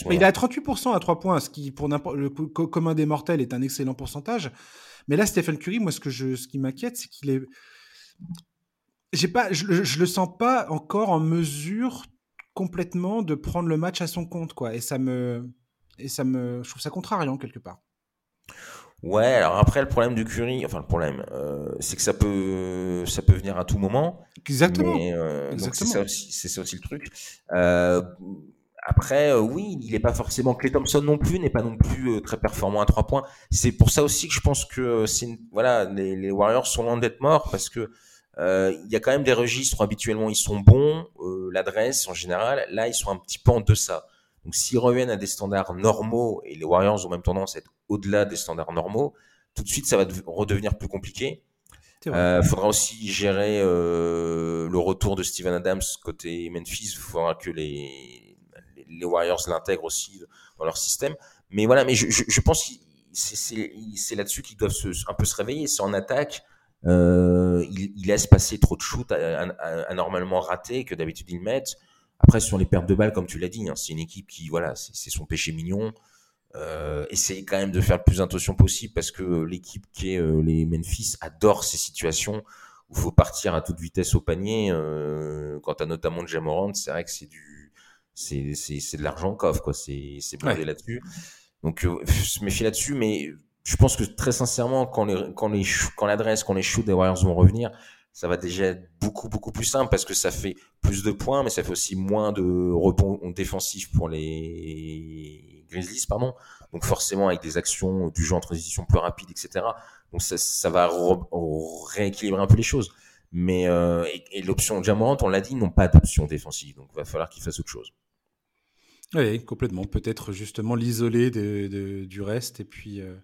il, est à 38% à 3 points, ce qui pour n'importe le commun des mortels est un excellent pourcentage. Mais là, Stephen Curry, moi, ce que je, ce qui m'inquiète, c'est qu'il est, j'ai pas, je, je, le sens pas encore en mesure complètement de prendre le match à son compte, quoi. Et ça me, et ça me, je trouve ça contrariant quelque part. Ouais, alors après le problème du Curry, enfin le problème, euh, c'est que ça peut, ça peut venir à tout moment. Exactement. Euh, c'est ça aussi, c'est ça aussi le truc. Euh, après, oui, il n'est pas forcément Clay Thompson non plus, n'est pas non plus très performant à trois points. C'est pour ça aussi que je pense que c'est, voilà, les, les, Warriors sont loin d'être morts parce que euh, il y a quand même des registres où habituellement ils sont bons, euh, l'adresse en général, là ils sont un petit peu en deçà. Donc s'ils reviennent à des standards normaux, et les Warriors ont même tendance à être au-delà des standards normaux, tout de suite ça va redevenir plus compliqué. Il euh, faudra aussi gérer euh, le retour de Steven Adams côté Memphis. Il faudra que les, les Warriors l'intègrent aussi dans leur système. Mais voilà, mais je, je, je pense que c'est là-dessus qu'ils doivent se, un peu se réveiller. C'est en attaque. Euh, il, il, laisse passer trop de shoots anormalement ratés que d'habitude ils mettent. Après, sur les pertes de balles, comme tu l'as dit, hein, c'est une équipe qui, voilà, c'est son péché mignon. Euh, essaye quand même de faire le plus attention possible parce que l'équipe qui est euh, les Memphis adore ces situations où faut partir à toute vitesse au panier. Euh, quand tu as notamment Jamorant, c'est vrai que c'est du, c'est, c'est, de l'argent coffre, quoi. C'est, c'est blindé là-dessus. Donc, euh, je me méfie là-dessus, mais je pense que très sincèrement, quand les, quand les, quand l'adresse, quand les shoots des Warriors vont revenir, ça va déjà être beaucoup, beaucoup plus simple parce que ça fait plus de points, mais ça fait aussi moins de rebonds défensifs pour les Grizzlies, pardon. Donc forcément, avec des actions du jeu en transition plus rapide, etc. Donc ça, va rééquilibrer un peu les choses. Mais euh, et, l'option Jamorant, on l'a dit, n'ont pas d'option défensive. Donc il va falloir qu'ils fassent autre chose. Oui, complètement. Peut-être justement l'isoler du reste et puis euh,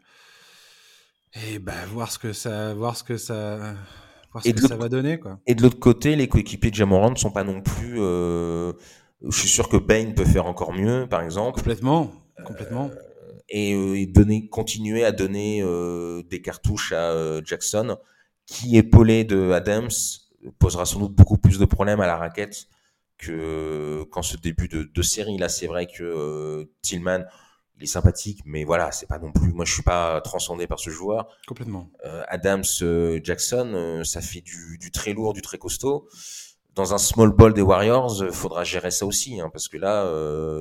et bah, voir ce que ça, voir ce que ça, voir ce que ça va donner quoi. Et de l'autre côté, les coéquipiers de Jamorant ne sont pas non plus. Euh, je suis sûr que Bain peut faire encore mieux, par exemple. Complètement, complètement. Euh, et, euh, et, donner, continuer à donner euh, des cartouches à Jackson, qui épaulé de Adams posera sans doute beaucoup plus de problèmes à la raquette que qu'en ce début de, de série. Là, c'est vrai que Tillman il est sympathique, mais voilà, c'est pas non plus. Moi, je suis pas transcendé par ce joueur. Complètement. Euh, Adams, euh, Jackson, euh, ça fait du, du, très lourd, du très costaud. Dans un small ball des Warriors, faudra gérer ça aussi, hein, parce que là,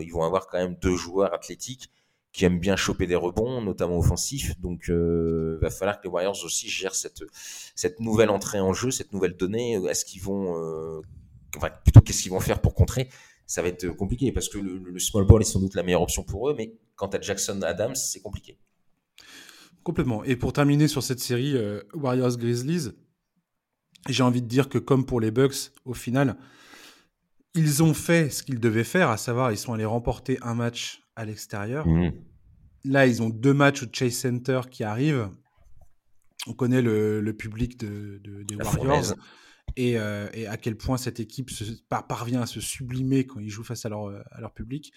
ils vont avoir quand même deux joueurs athlétiques qui aiment bien choper des rebonds, notamment offensifs. Donc, euh, va falloir que les Warriors aussi gèrent cette cette nouvelle entrée en jeu, cette nouvelle donnée. Est-ce qu'ils vont, enfin, plutôt qu'est-ce qu'ils vont faire pour contrer? Ça va être compliqué parce que le, small ball est sans doute la meilleure option pour eux, mais quant à Jackson Adams, c'est compliqué. Complètement. Et pour terminer sur cette série euh, Warriors Grizzlies, j'ai envie de dire que comme pour les Bucks, au final, ils ont fait ce qu'ils devaient faire, à savoir ils sont allés remporter un match à l'extérieur. Mmh. Là, ils ont deux matchs au Chase Center qui arrivent. On connaît le, public de, des Warriors. Euh, et, à quel point cette équipe se, parvient à se sublimer quand ils jouent face à leur, à leur public.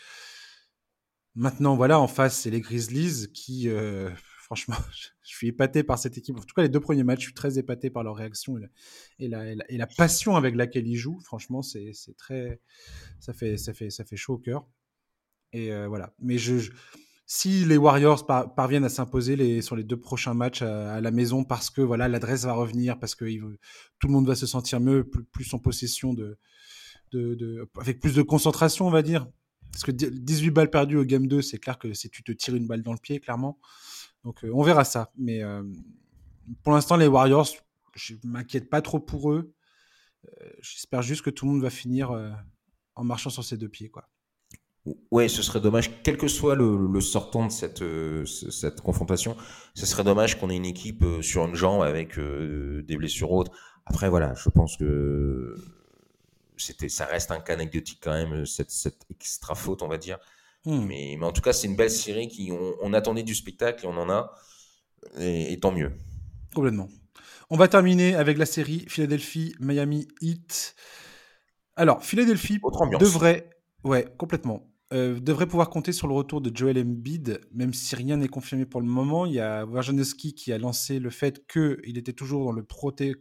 Maintenant, voilà, en face, c'est les Grizzlies qui, euh, franchement, je suis épaté par cette équipe. En tout cas, les deux premiers matchs, je suis très épaté par leur réaction et la, et la, passion avec laquelle ils jouent. Franchement, c'est très, ça fait, ça fait, ça fait chaud au cœur. Et euh, voilà. Mais je si les Warriors parviennent à s'imposer sur les deux prochains matchs à, la maison parce que voilà l'adresse va revenir, parce que tout le monde va se sentir mieux, plus, en possession de, avec plus de concentration, on va dire. Parce que 18 balles perdues au game 2, c'est clair que si tu te tires une balle dans le pied, clairement. Donc on verra ça. Mais pour l'instant, les Warriors, je m'inquiète pas trop pour eux. J'espère juste que tout le monde va finir en marchant sur ses deux pieds, quoi. Ouais, ce serait dommage, quel que soit le, sortant de cette, euh, cette confrontation, ce serait dommage qu'on ait une équipe euh, sur une jambe avec euh, des blessures autres. Après, voilà, je pense que c'était, ça reste un cas anecdotique quand même, cette, cette extra faute, on va dire. Hmm. Mais, mais, en tout cas, c'est une belle série qui, on, attendait du spectacle et on en a, et, tant mieux. Complètement. On va terminer avec la série Philadelphie Miami Heat. Alors, Philadelphie devrait, ouais, complètement. Euh, devrait pouvoir compter sur le retour de Joel Embiid, même si rien n'est confirmé pour le moment. Il y a Wojnarowski qui a lancé le fait qu'il était toujours dans le,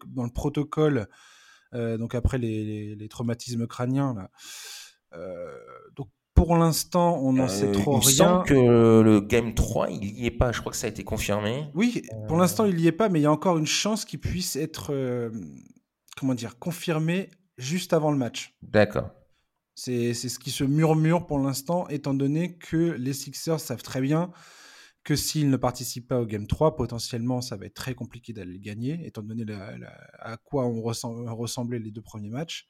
dans le protocole, euh, donc après les, traumatismes crâniens. Là. Euh, donc pour l'instant, on n'en sait trop il rien. Il que le Game 3, il n'y est pas. Je crois que ça a été confirmé. Oui, pour l'instant, il n'y est pas, mais il y a encore une chance qu'il puisse être, comment dire, confirmé juste avant le match. D'accord. C'est ce qui se murmure pour l'instant, étant donné que les Sixers savent très bien que s'ils ne participent pas au Game 3, potentiellement, ça va être très compliqué d'aller gagner, étant donné à quoi ont ressemblé les deux premiers matchs.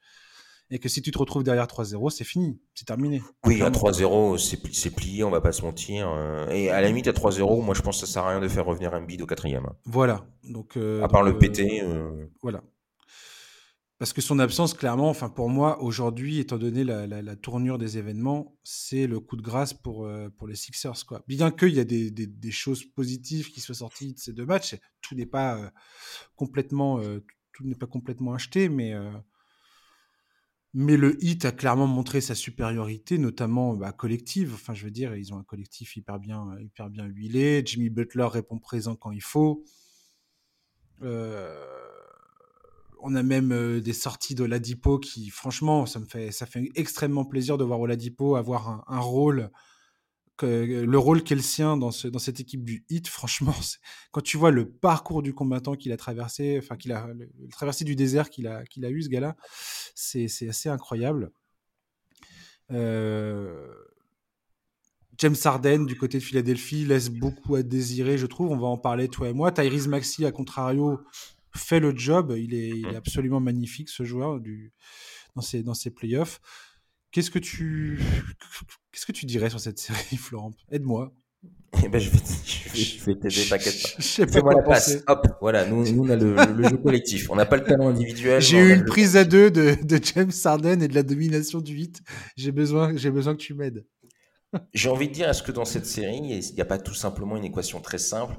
Et que si tu te retrouves derrière 3-0, c'est fini, c'est terminé. Oui, à 3-0, c'est plié, on va pas se mentir. Euh, et à la limite, à 3-0, moi je pense que ça sert à rien de faire revenir un bid au quatrième. Voilà. Donc, euh, à part le euh, PT. Voilà. Parce que son absence, clairement, enfin pour moi, aujourd'hui, étant donné la, tournure des événements, c'est le coup de grâce pour, euh, pour les Sixers. Quoi. Bien qu'il y a des, des, choses positives qui soient sorties de ces deux matchs, tout n'est pas, euh, complètement, euh, pas complètement acheté, mais, mais le hit a clairement montré sa supériorité, notamment bah, collective. Enfin, je veux dire, ils ont un collectif hyper bien, hyper bien huilé. Jimmy Butler répond présent quand il faut. Euh on a même euh, des sorties de Ladipo qui, franchement, ça me fait, ça fait extrêmement plaisir de voir Oladipo avoir un, rôle, que, le rôle qu'est le sien dans, ce, dans cette équipe du Hit. Franchement, quand tu vois le parcours du combattant qu'il a traversé, enfin qu'il a le, traversé du désert qu'il a, a eu ce gars-là, c'est, assez incroyable. Euh, James Harden du côté de Philadelphie laisse beaucoup à désirer, je trouve. On va en parler toi et moi. Tyrese Maxi, à contrario, fait le job. Il est, il est mmh. absolument magnifique, ce joueur, du, dans, ses, dans ses playoffs. Qu'est-ce que tu qu'est-ce que tu dirais sur cette série, Florent? Aide-moi. Eh ben, je vais, je vais, t'aider, t'inquiète pas. Quoi la passe. Hop, voilà, nous, nous on a le, le, jeu collectif. On n'a pas le talent individuel. J'ai eu une prise à deux de, de, James Harden et de la domination du 8. J'ai besoin, j'ai besoin que tu m'aides. J'ai envie de dire, est-ce que dans cette série, il n'y a pas tout simplement une équation très simple?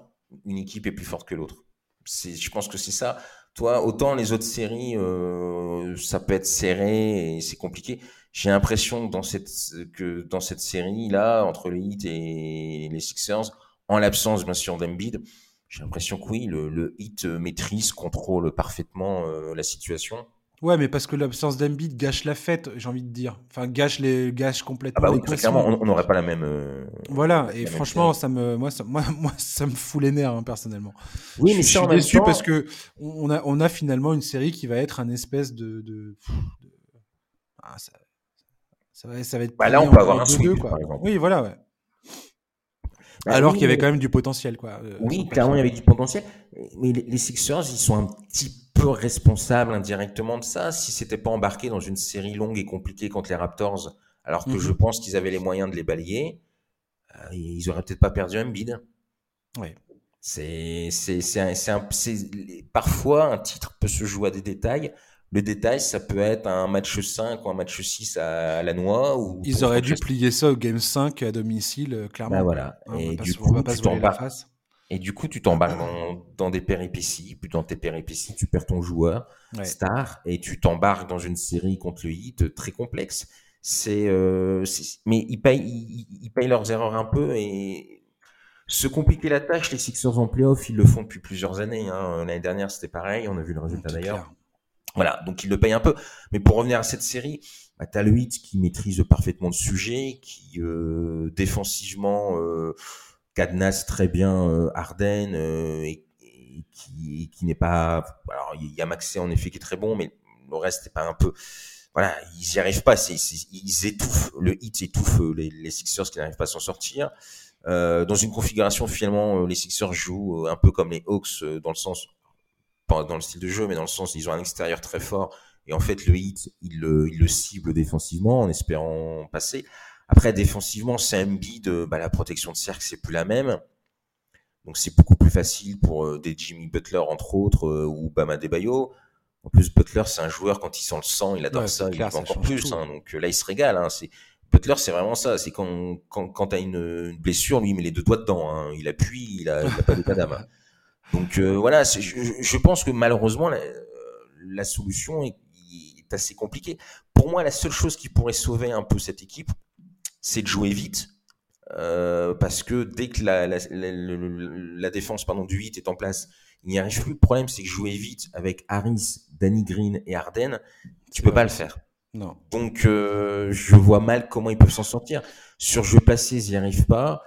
Une équipe est plus forte que l'autre je pense que c'est ça. Toi, autant les autres séries, euh, ça peut être serré et c'est compliqué. J'ai l'impression que dans cette que dans cette série là, entre les Heat et les Sixers, en l'absence bien sûr d'Embiid, j'ai l'impression que oui, le, le Heat maîtrise, contrôle parfaitement euh, la situation. Ouais, mais parce que l'absence d'Embiid gâche la fête, j'ai envie de dire. Enfin, gâche les gâche complètement. Ah bah oui, clairement, on n'aurait pas la même. Euh, voilà, et franchement, ça me, moi, ça, moi, moi, ça me fout les nerfs hein, personnellement. Oui, mais je, suis déçu parce que on a, on a finalement une série qui va être un espèce de, de... Ah, ça, ça, va, ça va être. Bah là, on peut avoir un sweep, quoi. Oui, voilà, ouais. Bah Alors qu'il y avait quand même du potentiel, quoi. Euh, oui, clairement, il y avait du potentiel. Mais les, les Sixers, ils sont un petit responsable indirectement de ça si c'était pas embarqué dans une série longue et compliquée contre les Raptors, alors que je mhm. pense qu'ils avaient les moyens de les balayer. Euh, ils auraient peut-être pas perdu un bid. Oui. C'est, parfois un titre peut se jouer à des détails. Le détail, ça peut être un match 5 ou un match 6 à la noix. Ou Ils auraient dû plier ça au game 5 à domicile, euh, clairement. Bah voilà. Et du coup, tu. Et du coup, tu t'embarques dans, dans, des péripéties. Puis dans tes péripéties, tu perds ton joueur star et tu t'embarques dans une série contre le hit très complexe. C'est, euh, mais ils payent, ils, payent leurs erreurs un peu et se compliquer la tâche. Les Sixers en playoff, ils le font depuis plusieurs années. Hein. L'année dernière, c'était pareil. On a vu le résultat d'ailleurs. Voilà, donc ils le payent un peu. Mais pour revenir à cette série, bah, t'as le hit qui maîtrise parfaitement le sujet, qui euh, défensivement. Euh, cadenasse très bien euh, Arden euh, et, qui, n'est pas. Alors il y a Maxé en effet qui est très bon, mais le reste n'est pas un peu voilà, ils n'y arrivent pas. ils étouffent, le hit étouffe les, les Sixers qui n'arrivent pas à s'en sortir. Euh, dans une configuration finalement, euh, les Sixers jouent euh, un peu comme les Hawks dans le sens, pas dans le style de jeu, mais dans le sens ils ont un extérieur très fort et en fait le hit il le, il le cible défensivement en espérant passer. Après défensivement, c'est Embiid, bah, la protection de cercle c'est plus la même. Donc c'est beaucoup plus facile pour des Jimmy Butler entre autres ou Bama Debayo. En plus Butler c'est un joueur quand il sent le sang, il adore ça, il va encore plus. Hein, donc là il se régale. Hein, c'est Butler, c'est vraiment ça. C'est quand, quand, quand tu as une, blessure, lui, il met les deux doigts dedans. Hein. Il appuie, il a, il a pas d'état d'âme. Donc euh, voilà, je, je, pense que malheureusement, la, la solution est, est, assez compliquée. Pour moi, la seule chose qui pourrait sauver un peu cette équipe, c'est de jouer vite. Euh, parce que dès que la, la, la, défense pardon, du 8 est en place, il n'y arrive plus. Le problème, c'est que jouer vite avec Harris, Danny Green et Arden, tu peux pas le faire. Non. Donc, euh, je vois mal comment ils peuvent s'en sortir. Sur jeu placé, ils n'y arrivent pas.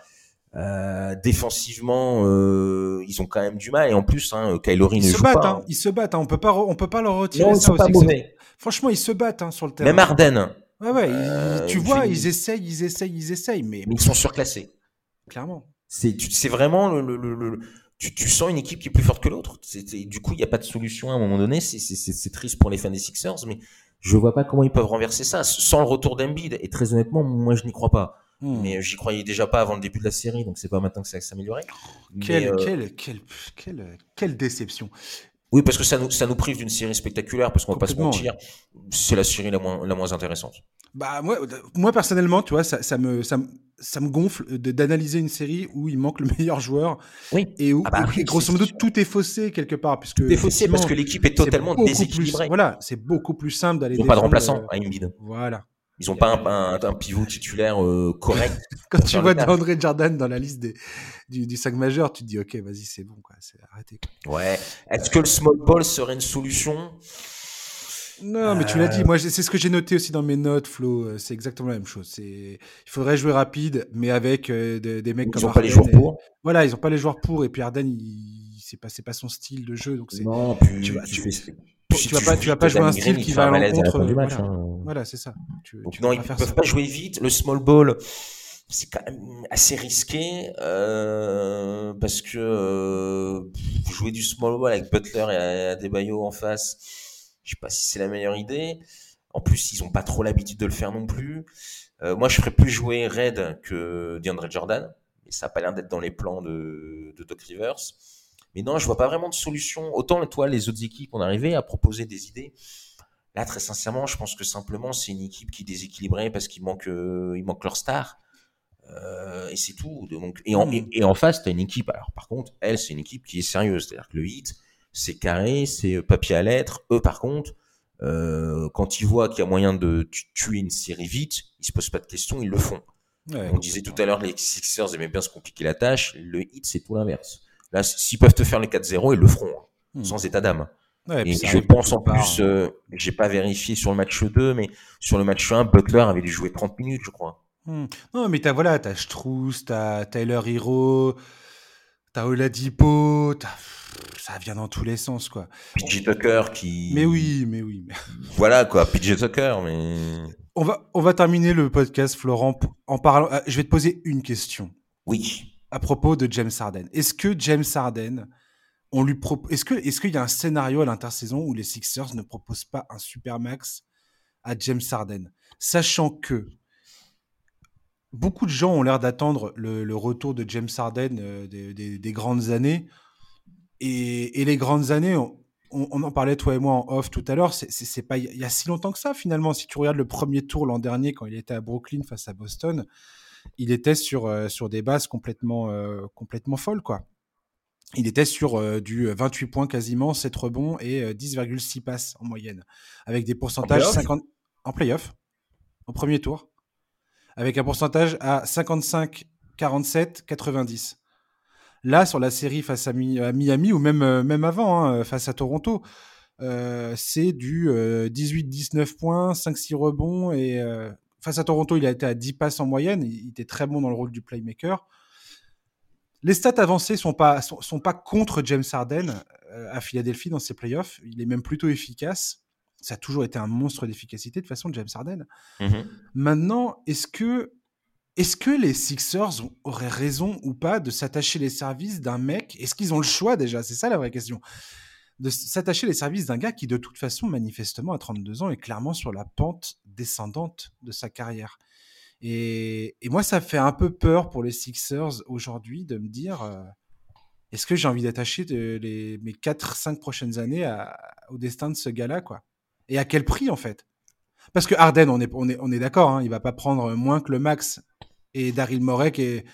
Euh, défensivement, euh, ils ont quand même du mal. Et en plus, hein, Kylori ne joue battent, pas. Hein. Hein. Ils se battent. Hein. On peut pas, on peut pas leur retirer non, ça aussi. Franchement, ils se battent hein, sur le terrain. Même Arden. Ouais, ouais. Euh, tu vois, ils essayent, ils essayent, ils essayent, mais, mais ils sont surclassés. Clairement. C'est, vraiment le, le, le, tu, tu, sens une équipe qui est plus forte que l'autre. du coup, il n'y a pas de solution à un moment donné. C'est, triste pour les fans des Sixers, mais je vois pas comment ils peuvent renverser ça sans le retour d'Embiid. Et très honnêtement, moi, je n'y crois pas. Hmm. Mais j'y croyais déjà pas avant le début de la série, donc c'est pas maintenant que ça va s'améliorer. Quelle, euh, quelle, quelle, quelle, quelle, déception. Oui, parce que ça nous, ça nous prive d'une série spectaculaire, parce qu'on va pas se mentir, c'est la série la moins, la moins intéressante. Bah moi, moi personnellement, tu vois, ça, ça me, ça, ça me gonfle d'analyser une série où il manque le meilleur joueur. Oui. Et où, ah bah grosso modo, tout est faussé quelque part. Puisque tout est faussé parce que l'équipe est totalement déséquilibrée. voilà, c'est beaucoup plus simple d'aller. Ils n'ont pas de remplaçant euh, à Embiid. Voilà. Ils n'ont pas un, un, pivot titulaire euh, correct. Quand tu vois DeAndre Jordan dans la liste des, du, du 5 majeur, tu te dis, OK, vas-y, c'est bon, quoi, c'est arrêté. Ouais. Est-ce que le small ball serait une solution? Non, mais tu l'as dit. Euh. Moi, c'est ce que j'ai noté aussi dans mes notes, Flo. Euh, c'est exactement la même chose. C'est, il faudrait jouer rapide, mais avec euh, des, mecs comme. Ils n'ont pas les joueurs pour. Voilà, ils n'ont pas les joueurs pour. Et puis Arden, il, c'est pas, c'est pas son style de jeu. Donc c'est. Non, puis tu, vas, tu, tu, vas pas, tu vas pas jouer un style qui va à l'encontre. Voilà, hein. voilà c'est ça. Donc non, ils ne peuvent pas jouer vite. Le small ball, c'est quand même assez risqué euh, parce que euh, jouer du small ball avec Butler et Adebayo en face je sais pas si c'est la meilleure idée. En plus, ils ont pas trop l'habitude de le faire non plus. Euh, moi, je ferais plus jouer Red que DeAndre Jordan. Et ça n'a pas l'air d'être dans les plans de, de, Doc Rivers. Mais non, je vois pas vraiment de solution. Autant, toi, les autres équipes ont arrivé à proposer des idées. Là, très sincèrement, je pense que simplement, c'est une équipe qui est déséquilibrée parce qu'il manque, euh, il manque leur star. Euh, et c'est tout. Donc, et, en, et, et en face, tu as une équipe. Alors, par contre, elle, c'est une équipe qui est sérieuse. C'est-à-dire que le hit, c'est carré, c'est papier à lettres. Eux, par contre, euh, quand ils voient qu'il y a moyen de tuer une série vite, ils se posent pas de questions, ils le font. On disait tout à l'heure, les Sixers aimaient bien se compliquer la tâche. Le hit, c'est tout l'inverse. Là, s'ils peuvent te faire les 4-0, ils le feront, hein, hmm. sans état d'âme. et je pense en plus, euh, j'ai pas vérifié sur le match 2, mais sur le match 1, Butler avait dû jouer 30 minutes, je crois. Hmm. Non, mais t'as voilà, t'as Strauss, t'as Tyler Hero, t'as Oladipo, t'as ça vient dans tous les sens, quoi. PJ Tucker qui. Mais oui, mais oui. Voilà, quoi. PJ Tucker, mais. On va, on va terminer le podcast, Florent, en parlant. Euh, je vais te poser une question. Oui. À propos de James Harden. Est-ce que James Harden, on lui Est-ce que, est-ce qu'il y a un scénario à l'intersaison où les Sixers ne proposent pas un super max à James Harden, sachant que beaucoup de gens ont l'air d'attendre le, retour de James Harden euh, des, grandes années et, les grandes années, on, en parlait toi et moi en off tout à l'heure, c'est pas il y a si longtemps que ça finalement. Si tu regardes le premier tour l'an dernier quand il était à Brooklyn face à Boston, il était sur euh, sur des bases complètement euh, complètement folles quoi. Il était sur euh, du 28 points quasiment, 7 rebonds et 10,6 passes en moyenne, avec des pourcentages en 50 en playoff, au premier tour, avec un pourcentage à 55, 47, 90. Là, sur la série face à, Miami, ou même, même avant, hein, face à Toronto, euh, c'est du 18-19 euh, points, 5-6 rebonds. Et face à Toronto, il a été à 10 passes en moyenne. Il, était très bon dans le rôle du playmaker. Les stats avancées sont pas, sont, pas contre James Harden à Philadelphie dans ses playoffs. Il est même plutôt efficace. ça a toujours été un monstre d'efficacité de façon James Harden. Mhm. Maintenant, est-ce que, est que les Sixers auraient raison ou pas de s'attacher les services d'un mec? Est-ce qu'ils ont le choix déjà? C'est ça la vraie question. De s'attacher les services d'un gars qui, de toute façon, manifestement, à 32 ans, est clairement sur la pente descendante de sa carrière. Et, moi, ça fait un peu peur pour les Sixers aujourd'hui de me dire euh, est-ce que j'ai envie d'attacher mes 4-5 prochaines années au destin de ce gars-là quoi? Et à quel prix, en fait? Parce que Arden, on est, on est, on est d'accord, hein, il va pas prendre moins que le max. Et Daryl Morey, qui est,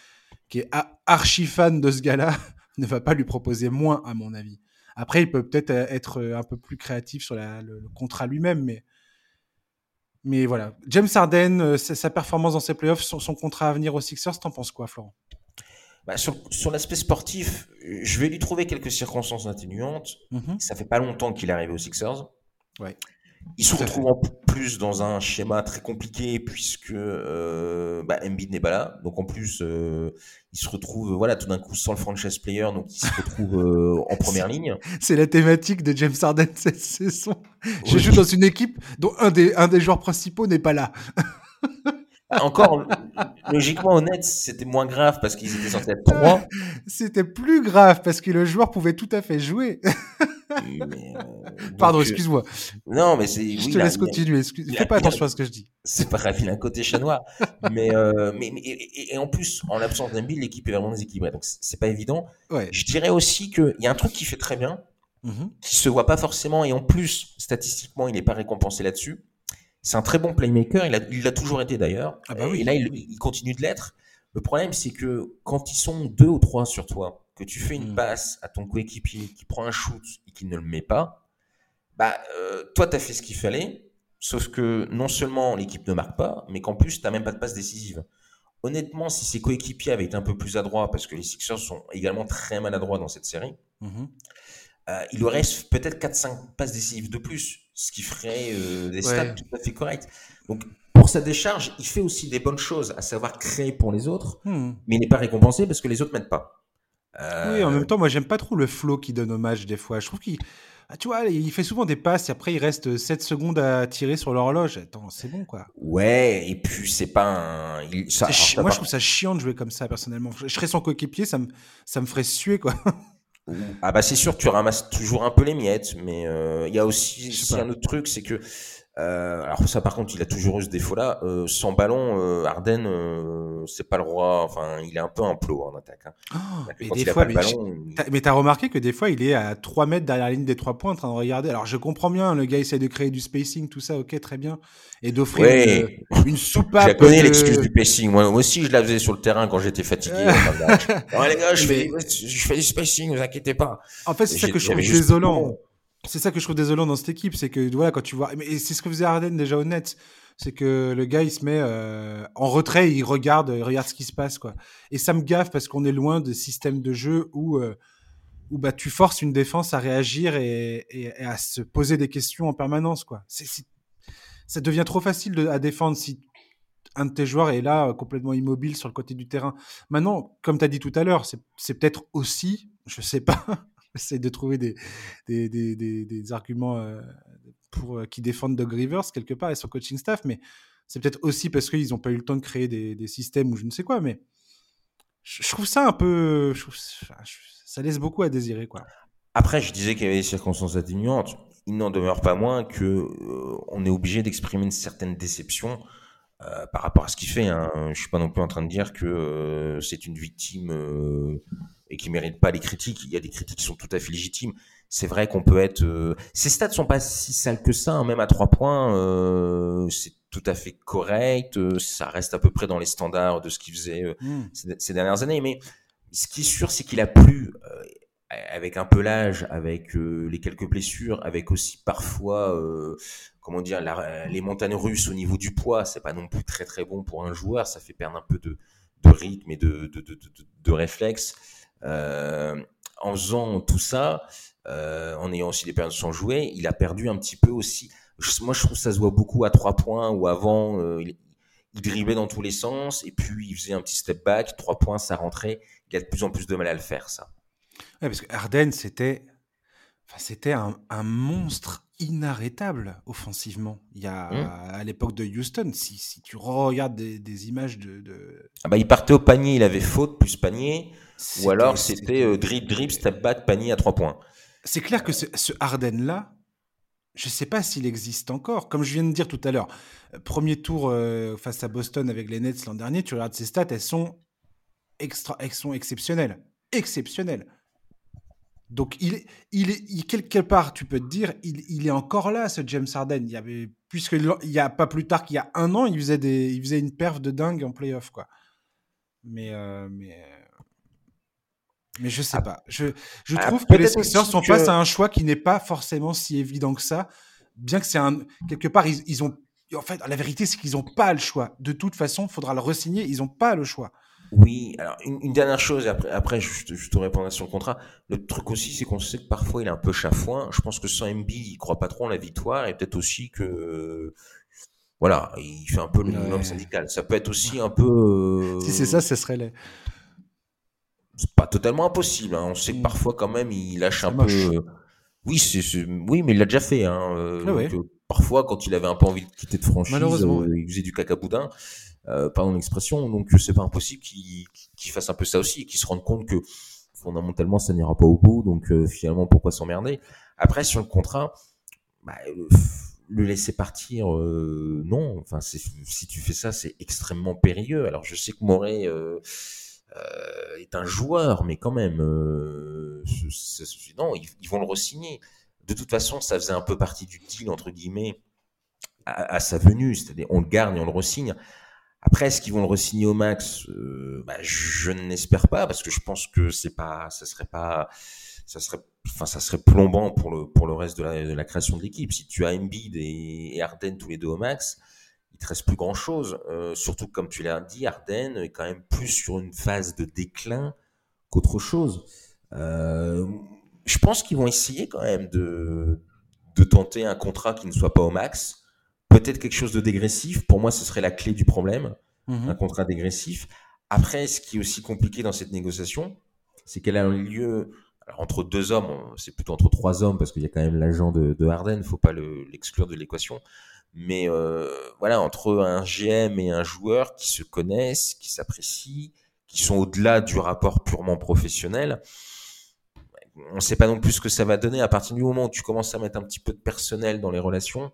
qui est archi fan de ce gars-là, ne va pas lui proposer moins, à mon avis. Après, il peut peut-être être un peu plus créatif sur le, contrat lui-même, mais mais voilà, James Harden, euh, sa performance dans ses playoffs, son, son contrat à venir aux Sixers, t'en penses quoi, Florent? Bah, sur, sur l'aspect sportif, je vais lui trouver quelques circonstances atténuantes. Mm Ça fait pas longtemps qu'il est arrivé aux Sixers. Ouais. Il se retrouve en plus dans un schéma très compliqué puisque euh, bah, Embiid n'est pas là. Donc en plus, euh, il se retrouve voilà tout d'un coup sans le franchise player, donc il se retrouve euh, en première ligne. C'est la thématique de James Harden cette saison. Je joue dans une équipe dont un des, un des joueurs principaux n'est pas là. Encore, logiquement honnête, c'était moins grave parce qu'ils étaient censés être trois. C'était plus grave parce que le joueur pouvait tout à fait jouer. Euh, Pardon, excuse-moi. Non, mais c'est. Je te laisse continuer. Fais pas attention à ce que je dis. C'est pas grave, il a un côté chanois. mais, euh, mais, et, en plus, en l'absence d'un build, l'équipe est vraiment déséquilibrée. Donc, c'est pas évident. Ouais. Je dirais aussi qu'il y a un truc qui fait très bien, mm-hmm. qui se voit pas forcément, et en plus, statistiquement, il n'est pas récompensé là-dessus. C'est un très bon playmaker, il l'a toujours été d'ailleurs. Ah bah oui. Et là, il, continue de l'être. Le problème, c'est que quand ils sont deux ou trois sur toi, que tu fais une mm. passe à ton coéquipier qui prend un shoot et qui ne le met pas, bah, euh, toi, tu as fait ce qu'il fallait, sauf que non seulement l'équipe ne marque pas, mais qu'en plus, tu n'as même pas de passe décisive. Honnêtement, si ses coéquipiers avaient été un peu plus adroits, parce que les Sixers sont également très maladroits dans cette série, mm-hmm. euh, il aurait peut-être 4-5 passes décisives de plus ce qui ferait euh, des stats tout à fait corrects. Donc, pour sa décharge, il fait aussi des bonnes choses, à savoir créer pour les autres, hmm. mais il n'est pas récompensé parce que les autres m'aident pas. Oui, en même temps, moi, j'aime pas trop le flow qui donne hommage des fois. Je trouve qu'il. Ah, tu vois, il fait souvent des passes et après il reste 7 secondes à tirer sur l'horloge. Attends, c'est bon quoi. Ouais, et puis c'est pas un. Ça, moi je trouve ça chiant de jouer comme ça personnellement. Je serais son coéquipier, ça me, ça me ferait suer quoi. Ah bah c'est sûr, tu ramasses toujours un peu les miettes, mais euh, il y a aussi, un autre truc, c'est que euh, alors ça par contre il a toujours eu ce défaut là euh, sans ballon euh, Arden euh, c'est pas le roi. Enfin il est un peu un plot en attaque hein. oh, mais des fois mais t'as remarqué que des fois il est à 3 mètres derrière la ligne des 3 points en train de regarder. Alors je comprends bien le gars essaie de créer du spacing tout ça ok très bien et d'offrir ouais. une, une soupape je connais l'excuse du spacing moi, aussi je la faisais sur le terrain quand j'étais fatigué. Non, les gars je, fais, je fais du spacing vous inquiétez pas. En fait c'est ça que je trouve désolant c'est ça que je trouve désolant dans cette équipe, c'est que voilà quand tu vois, mais c'est ce que faisait Arden déjà honnête, c'est que le gars il se met euh, en retrait, il regarde, il regarde ce qui se passe quoi. Et ça me gaffe parce qu'on est loin de systèmes de jeu où euh, où bah tu forces une défense à réagir et, et, à se poser des questions en permanence quoi. Ça devient trop facile à défendre si un de tes joueurs est là complètement immobile sur le côté du terrain. Maintenant, comme tu as dit tout à l'heure, c'est peut-être aussi, je sais pas, J'essaie de trouver des, des, des, des, arguments euh, pour, euh, qui défendent Doug Rivers quelque part et son coaching staff, mais c'est peut-être aussi parce qu'ils n'ont pas eu le temps de créer des, systèmes ou je ne sais quoi, mais je, trouve ça un peu. ça laisse beaucoup à désirer, quoi. Après, je disais qu'il y avait des circonstances atténuantes. Il n'en demeure pas moins que euh, on est obligé d'exprimer une certaine déception par rapport à ce qu'il fait. Hein. Je suis pas non plus en train de dire que c'est une victime et qui méritent pas les critiques. Il y a des critiques qui sont tout à fait légitimes. C'est vrai qu'on peut être. Euh... Ces stats sont pas si sales que ça, hein. même à trois points, euh, c'est tout à fait correct. Euh, ça reste à peu près dans les standards de ce qu'il faisait euh, hmm. ces, dernières années. Mais ce qui est sûr, c'est qu'il a plu avec un peu l'âge, avec les quelques blessures, avec aussi parfois, comment dire, les montagnes russes au niveau du poids. C'est pas non plus très très bon pour un joueur. Ça fait perdre un peu de, rythme et de, de, de, de, réflexe. Euh, en faisant tout ça, euh, en ayant aussi des périodes sans jouer, il a perdu un petit peu aussi. Moi, je trouve que ça se voit beaucoup à trois points où avant, euh, il, il driblait dans tous les sens et puis il faisait un petit step back, trois points, ça rentrait. Il a de plus en plus de mal à le faire, ça. Ouais, parce que Arden, c'était, enfin, c'était un, un, monstre inarrêtable offensivement. Il y a Mmh. à l'époque de Houston, si, si tu regardes des, des images de, de- Ah bah, il partait au panier, il avait faute plus panier, ou alors c'était euh, drip, drip, step back, panier à trois points. C'est clair que ce, ce Harden-là, je ne sais pas s'il existe encore. Comme je viens de dire tout à l'heure, premier tour euh, face à Boston avec les Nets l'an dernier, tu regardes ses stats, elles sont, extra, elles sont exceptionnelles. Exceptionnelles. Donc, il, est- il quelque part, tu peux te dire, il, il est encore là, ce James Harden. Il y avait, puisque il y a pas plus tard qu'il y a un an, il faisait, des, il faisait une perf de dingue en playoff, quoi. Mais, euh, mais, euh, mais je sais Ah. pas. Je, je Ah, trouve que les Sixers sont que- face à un choix qui n'est pas forcément si évident que ça. Bien que c'est un. Quelque part, ils, ils ont. En fait, la vérité, c'est qu'ils n'ont pas le choix. De toute façon, il faudra le resigner. Ils n'ont pas le choix. Oui, alors une, une dernière chose, et après, après je, te- je te répondrai sur le contrat. Le truc aussi, c'est qu'on sait que parfois il est un peu chafouin. Je pense que sans MB, il croit pas trop en la victoire, et peut-être aussi que, euh, voilà, il fait un peu le minimum Ouais. syndical. Ça peut être aussi un peu. euh, Si c'est ça, ce serait les. c'est pas totalement impossible. hein. On sait que Mm. parfois quand même il lâche un moche. peu. Oui, c'est, oui, mais il l'a déjà fait. Hein. euh, Ah ouais. donc, euh, parfois, quand il avait un peu envie de quitter de franchise, Malheureusement, euh, il faisait du caca boudin. Euh, pardon l'expression. Donc c'est pas impossible qu'il, qu'il fasse un peu ça aussi et qu'il se rende compte que fondamentalement ça n'ira pas au bout. Donc euh, finalement pourquoi s'emmerder? Après sur le contrat, bah, le, laisser partir, euh, non. Enfin si tu fais ça, c'est extrêmement périlleux. Alors je sais que euh, est un joueur, mais quand même, non, ils, ils vont le re-signer. De toute façon, ça faisait un peu partie du deal entre guillemets à, à sa venue, c'est-à-dire on le garde et on le re-signe. Après, est-ce qu'ils vont le re-signer au max? Euh, bah, Je ne l'espère pas parce que je pense que c'est pas, ça serait pas, ça serait, enfin, ça serait plombant pour le pour le reste de la, création de l'équipe. Si tu as Embiid et, Harden tous les deux au max, il te reste plus grand chose. Euh, surtout comme tu l'as dit, Harden est quand même plus sur une phase de déclin qu'autre chose. Euh, je pense qu'ils vont essayer quand même de de tenter un contrat qui ne soit pas au max peut-être quelque chose de dégressif. Pour moi, ce serait la clé du problème, Mhm. un contrat dégressif. Après, ce qui est aussi compliqué dans cette négociation, c'est qu'elle a un lieu alors, entre deux hommes, c'est plutôt entre trois hommes parce qu'il y a quand même l'agent de, de Harden, faut pas le- l'exclure de l'équation. Mais euh, voilà, entre un GM et un joueur qui se connaissent, qui s'apprécient, qui sont au-delà du rapport purement professionnel, on ne sait pas non plus ce que ça va donner à partir du moment où tu commences à mettre un petit peu de personnel dans les relations.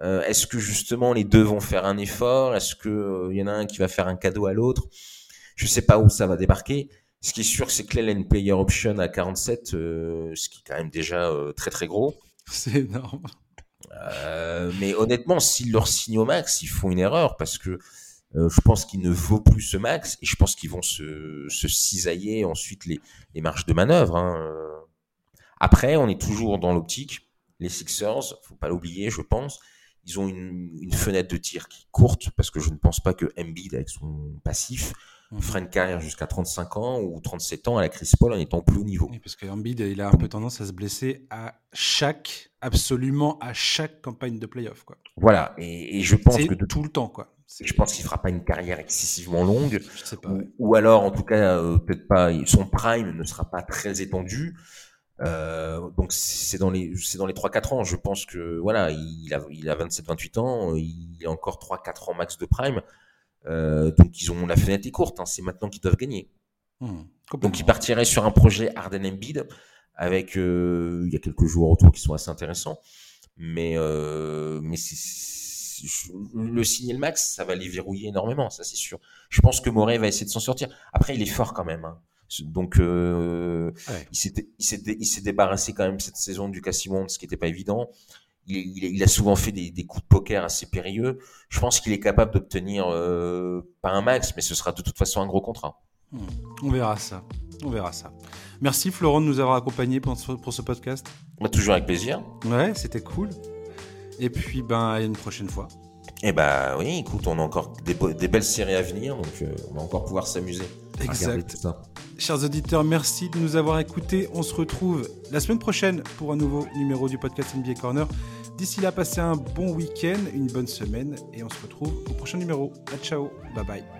Euh, Est-ce que justement les deux vont faire un effort? Est-ce que euh, y en a un qui va faire un cadeau à l'autre? Je sais pas où ça va débarquer. Ce qui est sûr, c'est que une player option à 47, euh, ce qui est quand même déjà euh, très très gros. C'est énorme. Mais honnêtement, s'ils leur signent au max, ils font une erreur parce que je pense qu'il ne vaut plus ce max et je pense qu'ils vont se, se cisailler ensuite les, les marges de manœuvre. hein. Après, on est toujours dans l'optique. Les Sixers, faut pas l'oublier, je pense, ils ont une, une fenêtre de tir qui est courte parce que je ne pense pas que Embiid, avec son passif, fera une carrière jusqu'à 35 ans ou 37 ans à la Chris Paul en étant plus haut niveau. Oui, parce que Embiid, il a un peu tendance à se blesser à chaque, absolument à chaque campagne de playoff. Quoi. Voilà, et, et je pense que de tout le temps. Quoi. Je pense qu'il fera pas une carrière excessivement longue. Je sais pas. ou, ouais. ou alors en tout cas euh, peut-être pas son prime ne sera pas très étendu Euh, donc c'est dans les c'est dans les 3 4 ans. Je pense que voilà il a il a 27 28 ans il a encore 3 4 ans max de prime. Euh, donc ils ont la fenêtre est courte hein, c'est maintenant qu'ils doivent gagner. Mhm. donc ils partiraient sur un projet Harden Embiid avec euh, il y a quelques joueurs autour qui sont assez intéressants. Mais euh, mais c'est c'est- le signer le max ça va les verrouiller énormément ça c'est sûr. Je pense que Moret va essayer de s'en sortir. Après il est fort quand même hein. Donc euh, Ouais. il s'est il débarrassé quand même cette saison du Cassimond ce qui n'était pas évident il, il, il a souvent fait des, des coups de poker assez périlleux je pense qu'il est capable d'obtenir euh, pas un max mais ce sera de toute façon un gros contrat Mhm. On verra ça. On verra ça. Merci Florent de nous avoir accompagnés pour ce, pour ce podcast. Bah, toujours avec plaisir Ouais, c'était cool. Et puis, ben, à une prochaine fois. Et bah oui, écoute, on a encore des, be- des belles séries à venir, donc euh, on va encore pouvoir s'amuser. Exact. Chers auditeurs, merci de nous avoir écoutés. On se retrouve la semaine prochaine pour un nouveau numéro du podcast NBA Corner. D'ici là, passez un bon week-end, une bonne semaine et on se retrouve au prochain numéro. À ciao, bye bye.